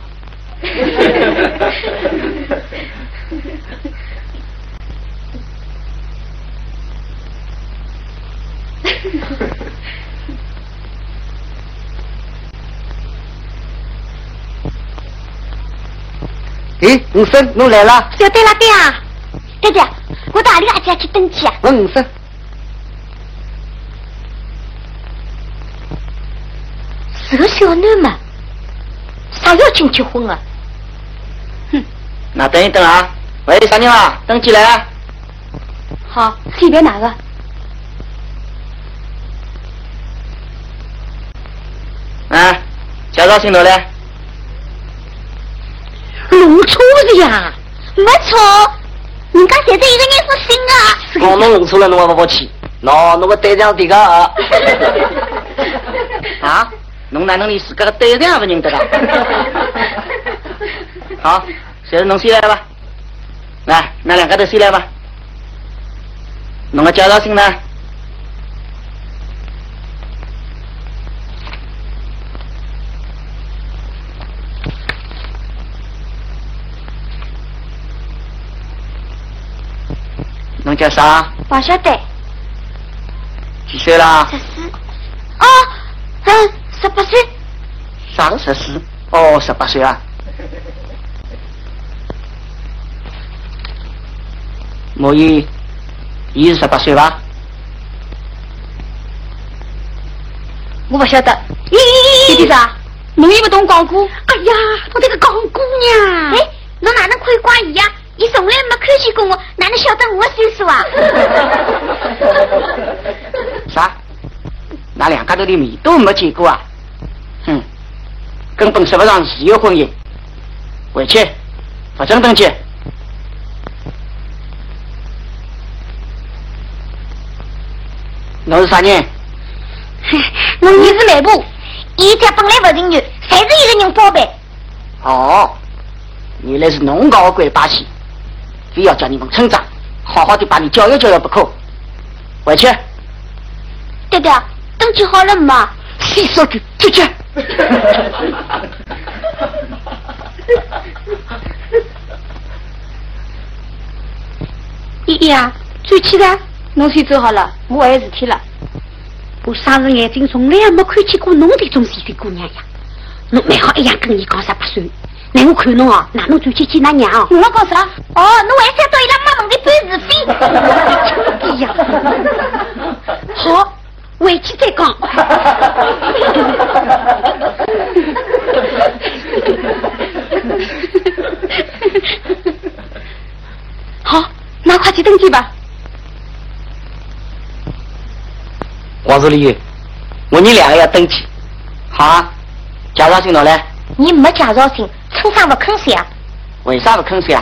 *laughs* 哎，五生，侬来了。小对了，对啊，爹爹，我到哪里阿姐去登记啊？我五婶。是个小囡嘛，啥要紧结婚啊？哼，那等一等啊！喂，啥人啊？登记来啊。好，里边哪个？啊，介绍新楼嘞？弄错了呀，没错，人家现在一个人是新啊。我弄弄错了，侬还不服气？喏，侬个队长这个 *laughs* 啊，侬哪能连自个个队长也不认得了？好，现在侬先来吧，来，那两个都先来吧。侬个介绍信呢？侬叫啥？不晓得。几岁啦？十四。哦，嗯，十八岁。啥个十四？哦，十八岁啊。莫伊，伊是十八岁吧？我不晓得。弟弟啥？侬也不懂讲古？哎呀，我这个讲姑娘。哎，侬哪能可以怪伊呀？你从来没看见过我，哪能晓得我岁数啊？*laughs* 啥？那两家头的面都没见过啊？哼，根本说不上自由婚姻。回去，不准登记。侬是啥人？*laughs* 我你是内部，一家本来不人缘，才是一个人包办。哦，原来是侬搞的鬼把戏。非要叫你们村长好好的把你教育教育不可。回去。爹爹，登记好了吗？洗手去，出去。依依啊，最起的，侬先走好了，我还有事体了。我三只眼睛从来也没看见过侬这种细的姑娘呀。侬蛮好一样跟你讲十八岁。那我看侬哦，哪能转去见那娘？我讲啥？哦，侬还想到伊拉妈妈的办事费？*laughs* 呀！好，回去再讲。*laughs* 好，那快去登记吧。黄助理，我你两个要登记，好啊？介绍信拿来。你没介绍信。村长不肯写，为啥不肯写？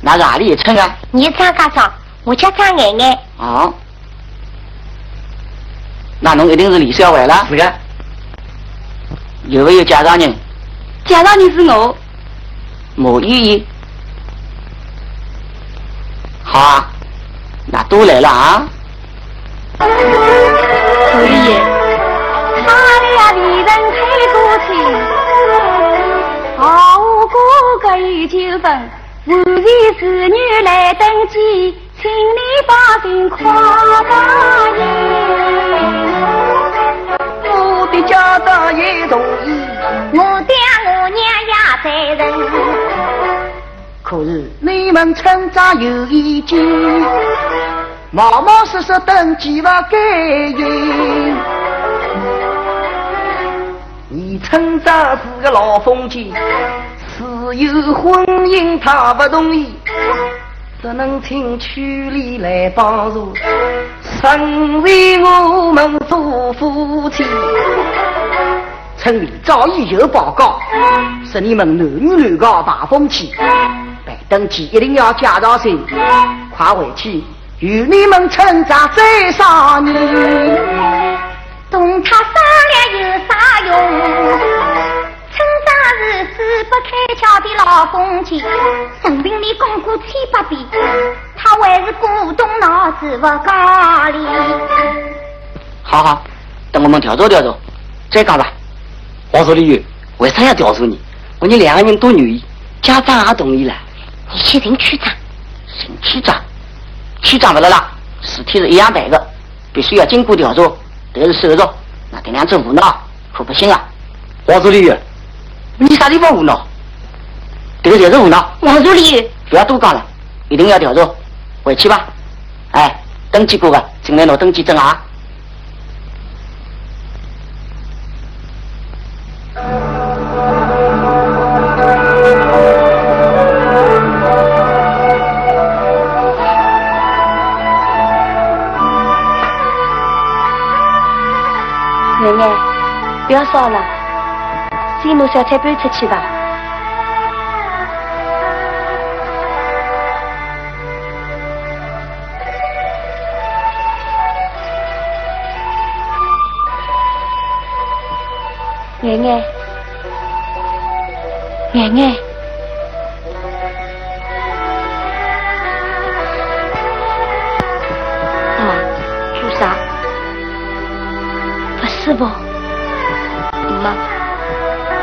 那是哪里一村啊？你张家长，我叫张爱爱。哦，那侬一定是李小伟了。是的。有没有介绍人？介绍人是我。莫依依。好啊，那都来了啊。莫依依。他俩离人太多情。各有九分，无缘子女来登记，请你把姓夸大言。我的家长也同意，我爹我娘也赞成。可是你们村长有意见，冒冒失失登记不该应。你村长是个老封建。有婚姻他不同意，只能请区里来帮助，成为我们做夫妻。村里早已有报告，说你们男女乱搞大风气，办登记一定要介绍信，快回去与你们村长再商议，同他商量有啥用？是不开窍的老公鸡，陈平里讲过千百遍，他还是古动脑子不讲理。好好，等我们调查调查，再讲吧。黄助理员，为啥要调查你？我你两个人都愿意，家长也同意了。你去任区长。任区长？区长不了啦，事体是一样办的，必须要经过调查，都是手续，那这两只胡闹可不行啊。黄助理员。你啥地方无脑？这个就是无脑。王助理，不要多讲了，一定要调查。回去吧。哎，登记过吧，请来拿登记证啊。奶奶，不要烧了，先拿小菜搬出去吧。奶奶，奶奶，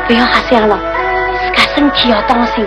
不要瞎想了，自家身体要当心。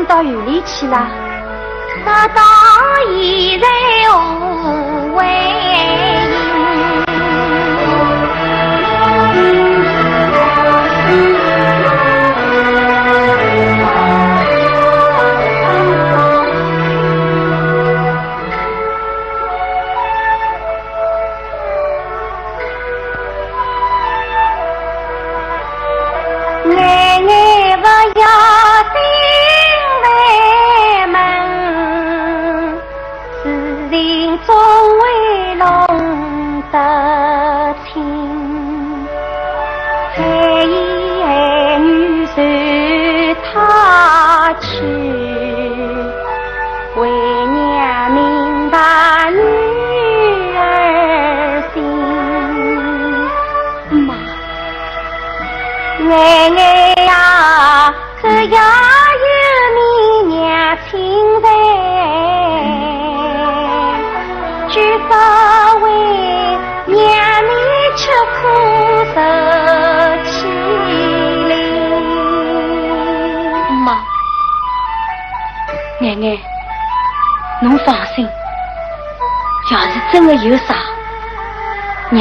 不是想进到院里去了？直到现在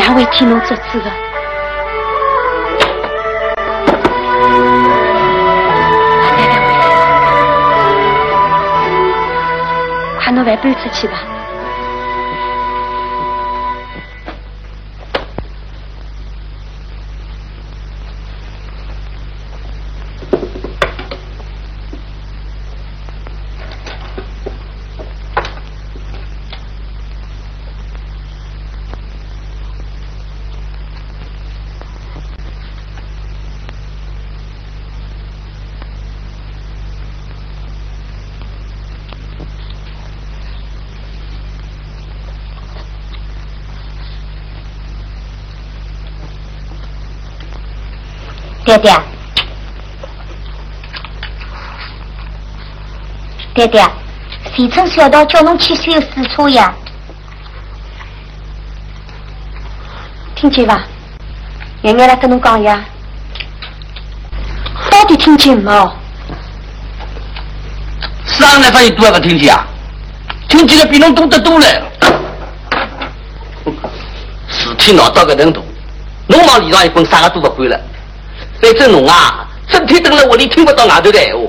我会替侬做主的。快拿饭搬出去吧。爹爹，爹爹，谁曾想到叫侬去修四车呀？听见伐？奶奶来跟侬讲呀，到底听见没哦？上来发现多还不听见啊？听见了比侬懂得多了。事体闹到个程度，侬往里上一滚，啥个都不管了。反正侬啊，整天蹲在屋里听不到外头的闲话。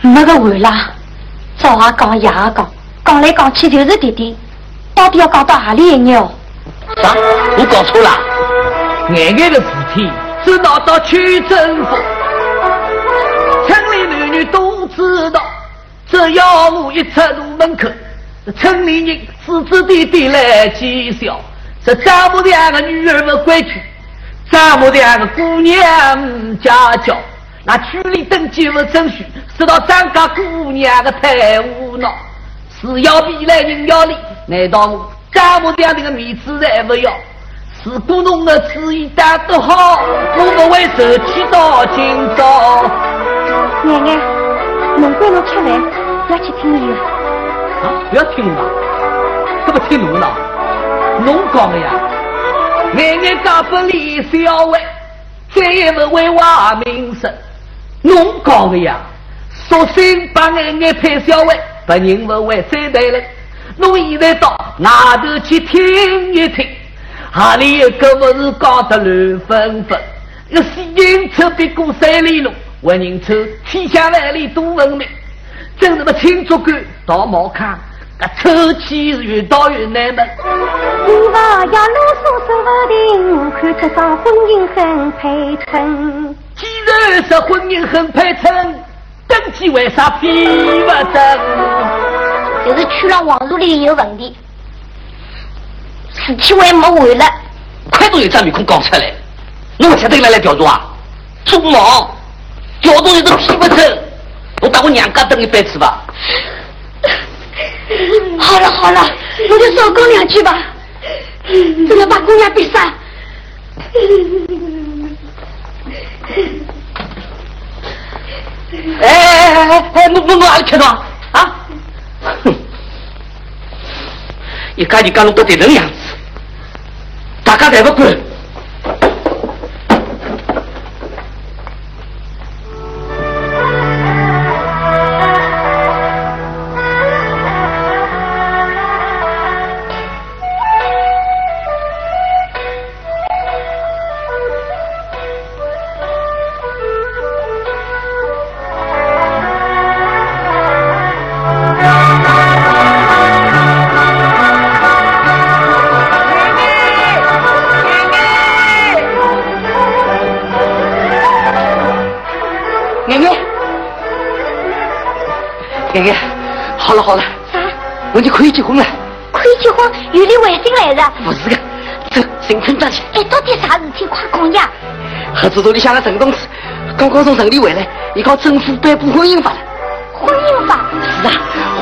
没个完啦，早也讲，夜也讲，讲来讲去就是弟弟，到底要讲到何里一日哦？啥？我搞错了？眼眼的事体只闹到区政府，村里男女都知道。只要我一出入门口，村里人指指点点来讥笑。这丈母娘的女儿不规矩，丈母娘的姑娘家教，那区里登记不程序，使到张家姑娘的太无脑。是要比来人要礼，难道我家母这样的面子还不要？如果侬的主意打得好，我不会受气到今朝。奶奶，侬管侬吃饭，不要去听伊的。啊，不要听我，这不听侬呢？侬讲的呀？奶奶讲不离小为，再也不为娃名声。侬讲的呀？索性把眼眼配小为，不人不为三代人。侬现在到外头去听一听。哪里有个不是搞得乱纷纷？个西营车别过三里路，为人丑天下万里多闻名。真是么青竹竿到毛看，个臭气越倒越难闻。你娃要啰嗦说不定，看这桩婚姻很配称。既然说婚姻很配称，登记为啥批不登？就是娶了王如里有问题。事体还没完了，快都有张面孔讲出来，侬不晓得来来调查啊？做梦，调查有都批不成，我到我娘家等一辈子吧。*laughs* 好了好了，我就少讲两句吧，不要把姑娘逼傻。*laughs* 哎哎哎哎哎，侬侬侬还吃的啊？哼，一家就讲侬不得人样子。大家侪不管。好了好了，啥？我就可以结婚了。可以结婚？有你外甥来着？不是的，这新村长去。哎，到底啥事体？快讲呀！合作组里向的陈同志刚刚从城里回来，伊讲政府颁布婚姻法了。婚姻法？是啊，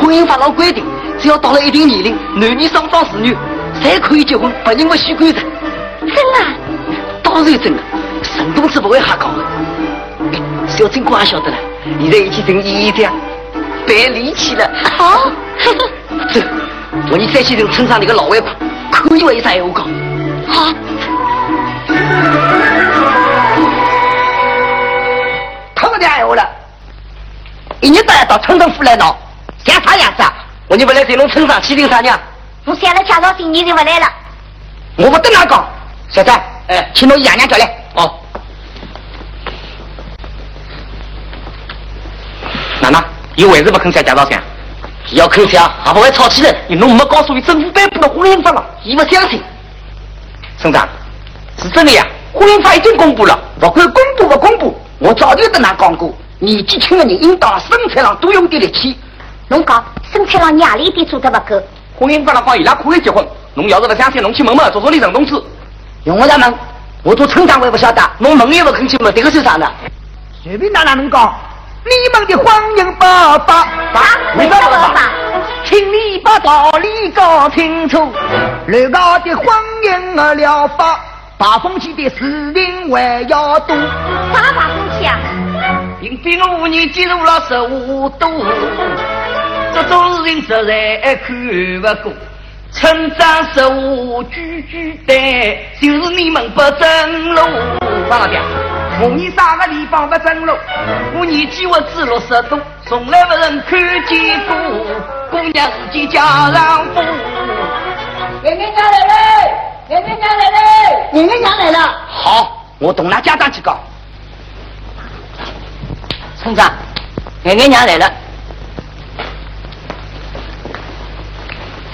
婚姻法老规定，只要到了一定年龄，男女双方子女才可以结婚，不认不许管的。真啊？当然真的，陈同志不会瞎讲的。小金哥也晓得了，现在已经成一这样。别离奇了！好，走，我你再去跟村上那个老外婆，可以为啥有讲？好，他们的爱我了，一年到晚到村上府来闹，像啥样子啊？我你不来在侬村上去领啥娘？我想了介绍信，你就不来了。我不等他讲，小三，哎，请侬爷娘叫来。哦，奶奶。伊为什么肯写介绍信？要肯写，还不会吵起来。你侬没告诉伊政府颁布的婚姻法了，伊不相信。村长，是真的呀，婚姻法已经公布了。不管公布不公布，我早就跟他讲过，年纪轻的人应当生产上多用点力气。侬讲生产上压力点做得不够。婚姻法上讲伊拉可以结婚，侬要是不相信，侬去问问做做李陈同志。用我他问，我做村长我也不晓得，侬问也不肯去问，这个算啥呢？随便哪哪能讲？你们的婚姻不法，为什么不法？请你把道理搞清楚。乱搞的婚姻疗法，大风气的事情还要多。啥大风气啊？因为我五年进入了十五度，这种事情实在看不过。村长十五句句对，就是你们不正路。张老爹。我你啥个地方不正路？我年纪我只六十多，从来不曾看见过姑娘自己家丈夫。娘娘娘来了，娘娘娘来了，娘娘娘来了。好，我同那家长去讲。村长，娘娘娘来了。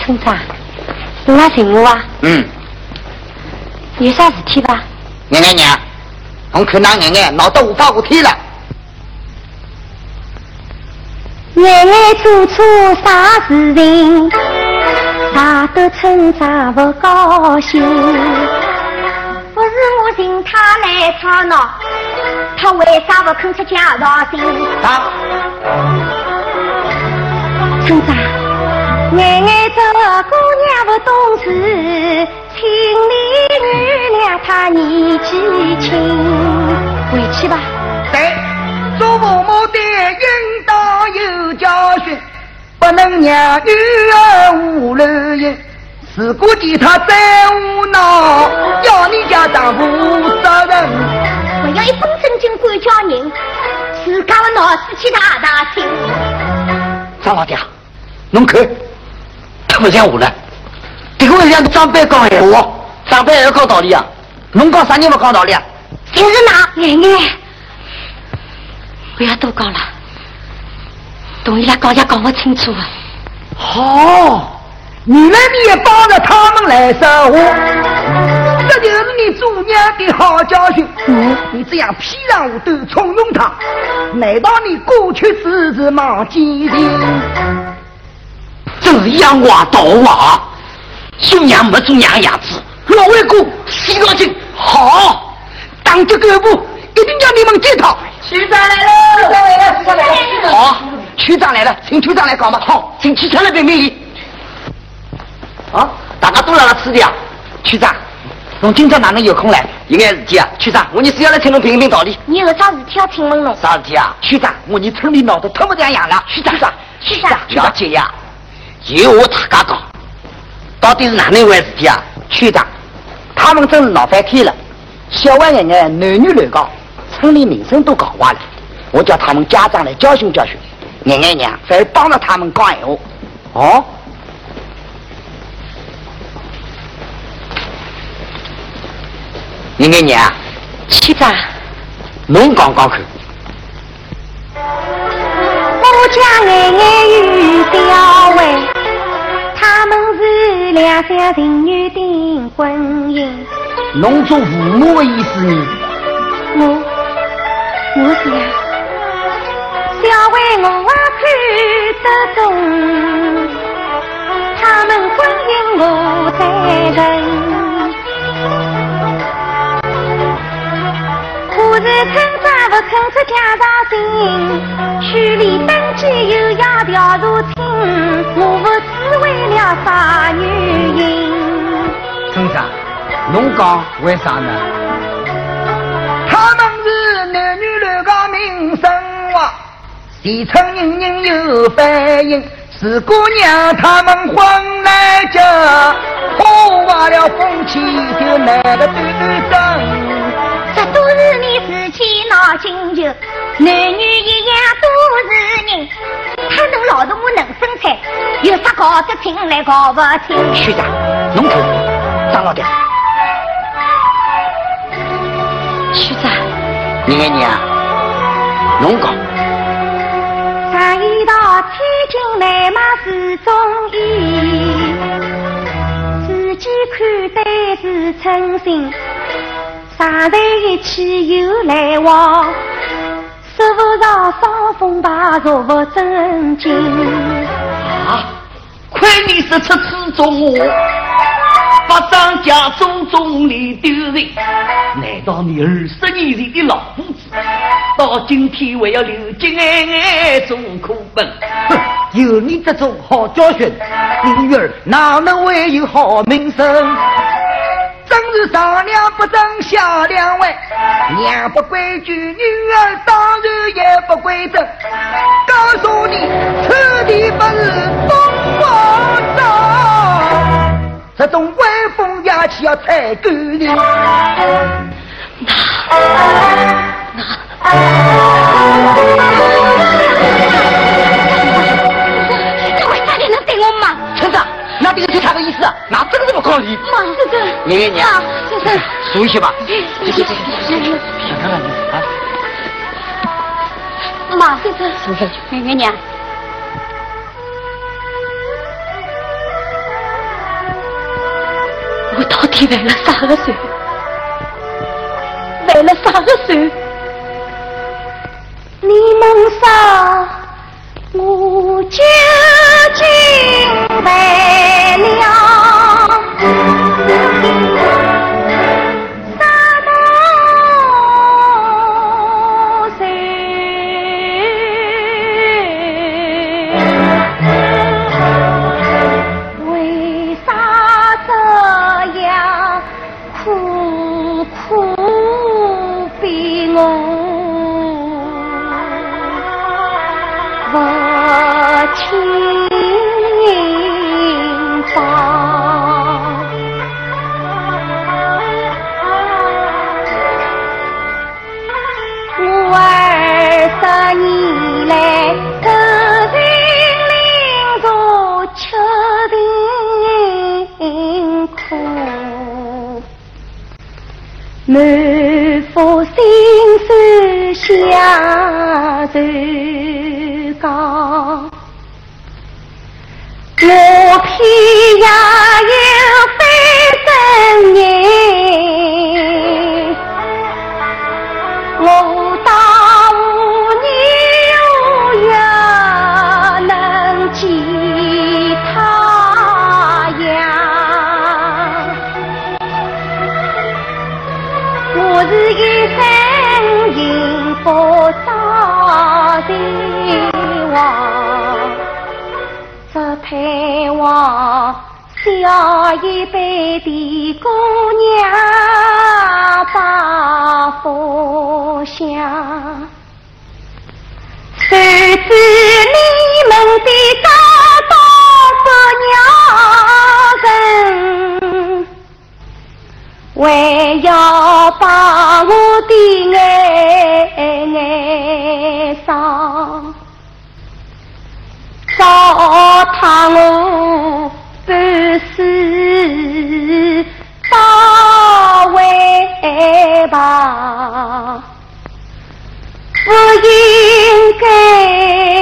村长，你来寻我啊？嗯。有啥事体吧？娘娘娘。我看那奶奶闹得无法无天了。奶奶做错啥事情，大都村长不高兴。不是我寻他来吵闹，他为啥不肯出介绍信？啊，村长，眼眼这姑娘不懂事，请你原谅她年纪轻。回去吧。对，做父母的应当有教训，不能让女儿无路行。如果见他再无脑，要你家丈负责任。不要一本正经管教人，自家的脑子去大大听。张老爹，侬看，他不像我了。这个像长辈讲闲话，长辈也要讲道理啊。侬讲啥人不讲道理啊？就是那奶奶，不要多讲了，同伊拉讲也讲不清楚啊。好，你们你也帮着他们来说话，这就是你做娘的好教训。嗯，你这样批上我都重用他，难道你过去只是忘记的？真是养娃倒娃，做娘没做娘样子。老外公，洗干净，好，党这干部一定要你们检讨。区长来了，区长来了，区长来了。好，区长来了，请区长来讲嘛。好，请区长来评评理。啊，大家都来了吃的啊。区长，侬今朝哪能有空来？有眼事体啊。区长，我你是要来请侬评一评道理。你有啥事体要请问侬？啥事体啊？区长，我你村里闹得特么这样了。区长，区长，了解呀。就我大家讲，到底是哪能回事体啊？区长，他们真是闹翻天了，小娃眼眼男女乱搞，村里名声都搞坏了。我叫他们家长来教训教训，爷爷娘反而帮着他们讲闲话。哦，眼眼娘，区长，侬讲讲看。我家眼眼与小薇，他们是两厢情愿的婚姻。侬做父母的意思呢？我，我是呀，小薇我也看得懂，他们婚姻我赞成。可是村长不肯出家长信，区里登记又要调查清，我不知为了啥原因。村长，侬讲为啥呢？他们是男女乱搞名声话，全村人人有反应。如果让他们混来着，破坏了风气，就难个端正。这都是你自己闹金球，男女一样都是人，他能劳动我能生产，有啥搞得清来搞不清？区长，侬看，张老爹，区长，你看你啊，侬讲，上一道千金来嘛是中医，自己看待是诚心。大在一起有来往，说不上双风把若不正经。啊！亏你是出此中话，把张家种种里丢人。难道你二十年前的老夫子，到今天还要流尽眼眼中苦本？哼！有你这种好教训，你女儿哪能会有好名声？真是上梁不正下梁歪，娘不规矩，女儿当然也不规整。告诉你，此地不是风光照，这种威风压气要踩干净。这意思啊，那真是不讲理。妈，这这。爷爷娘，这这。熟悉吧？这这这这。想看看你啊。妈，这这。是不是？奶奶娘，我到底为了啥个罪？犯了啥个罪？你蒙杀我究竟为了满腹心酸下愁讲，我偏也有非分人。我下一辈的姑娘把福享，谁知你们的高高夫人还要把我的爱爱？怕我半死八位吧，不应该。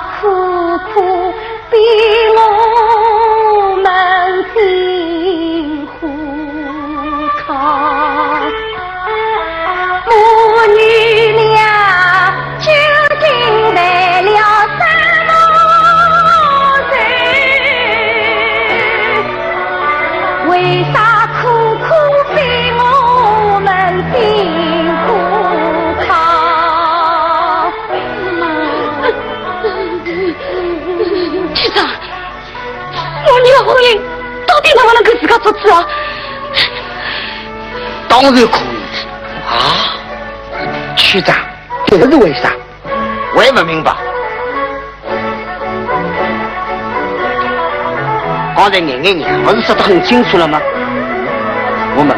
苦苦逼我们走。当然可以啊，区长，这是为啥？我也不明白。刚才年年年不是说得很清楚了吗？我问问，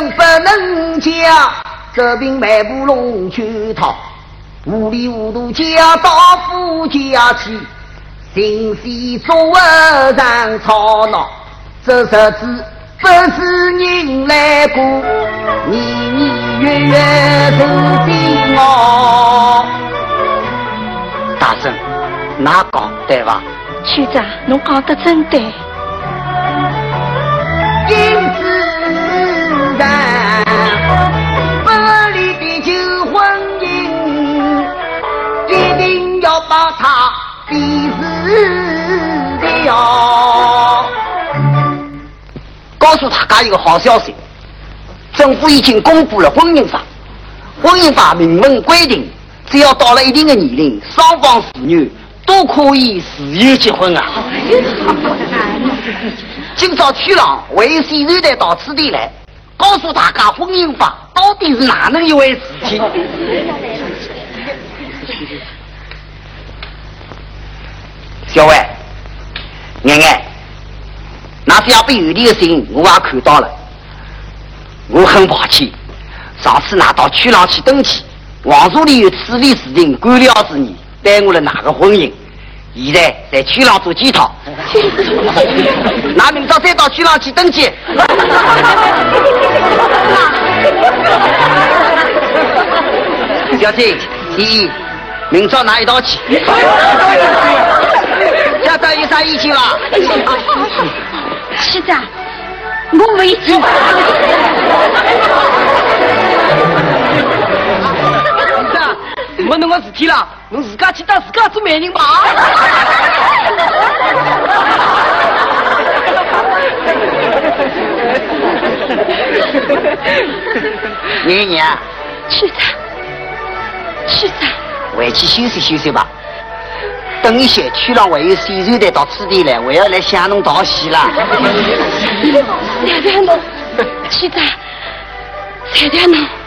人不能嫁，这病迈步龙去逃，糊里糊涂嫁到夫家去，心系作恶让吵闹，这日子不是人来过，年年月月受煎熬。大圣，哪讲对吧？区长，侬讲得真对。大家一个好消息，政府已经公布了婚姻法。婚姻法明文规定，只要到了一定的年龄，双方子女都可以自由结婚啊。今朝区长为谁人带到此地来？告诉大家，婚姻法到底是哪能一回事情？小伟，念念，那下边有的信我也看到了。我很抱歉，上次拿到区上去登记，王助理有处理事情官僚之你，耽误了哪个婚姻。现在在区上做检讨，*laughs* 那明朝再到区上去登记。小姐，第一，明朝拿一道去。家长有啥意见啦？区长，我没意见。没侬个事体啦，侬自家去当自家做媒人吧。*laughs* 爷娘，区长，区长，回去休息休息吧。等一些区长还有宣传队到此地来，我要来向侬道喜了。谢谢侬，区长，谢谢侬。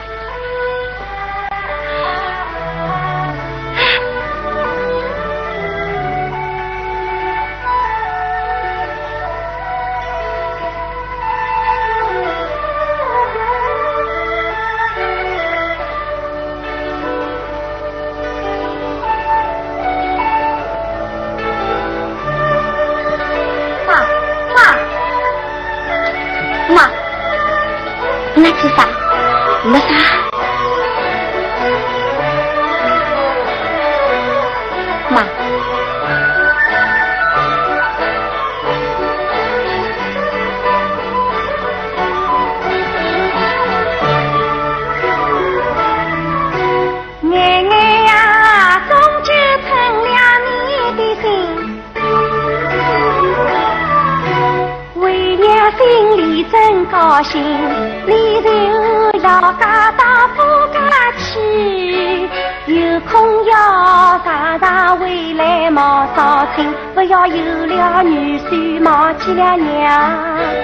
起了娘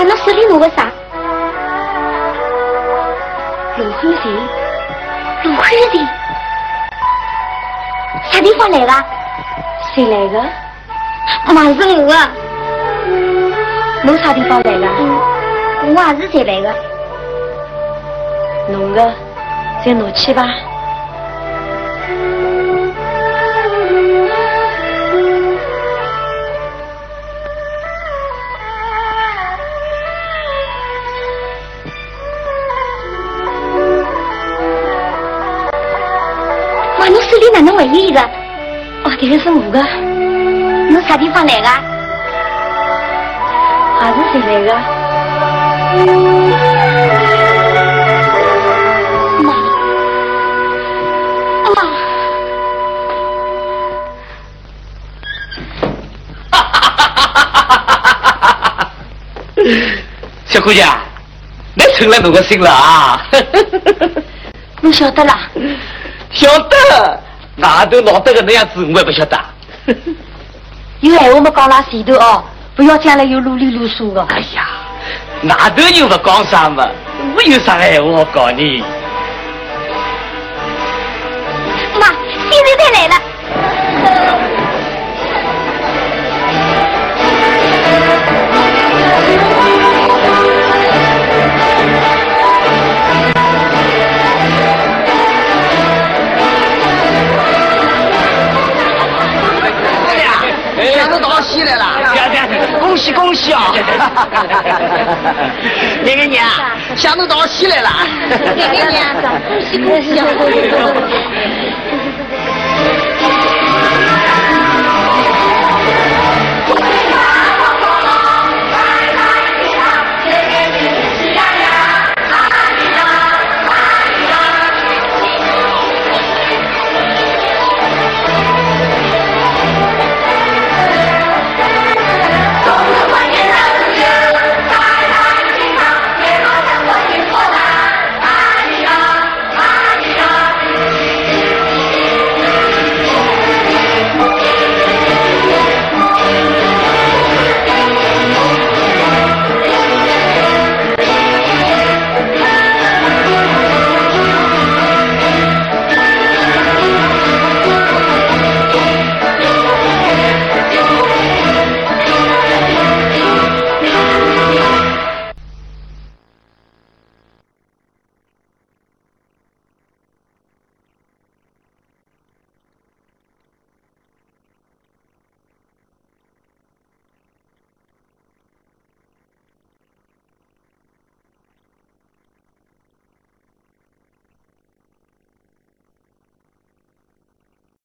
妈，侬手里拿个啥？罗汉钿，罗汉钿，啥地方来的？谁来的？妈是我啊。侬啥地方来的？我也是才来的。侬的，再拿去吧。哪能还有一个？哦，这个是我的。侬啥地方来的？还是谁来的？妈，妈，小姑娘，你成了侬个心了啊！*laughs* 侬晓得啦？晓得，外头闹得个那样子，我也不晓得。*laughs* 有闲话没讲拉前头哦，不要将来又啰里啰嗦的。哎呀，外头又不讲啥嘛，我有啥闲话讲呢？*laughs* 啊！那个娘，想都到喜来了。娘娘，恭喜恭喜啊！*laughs*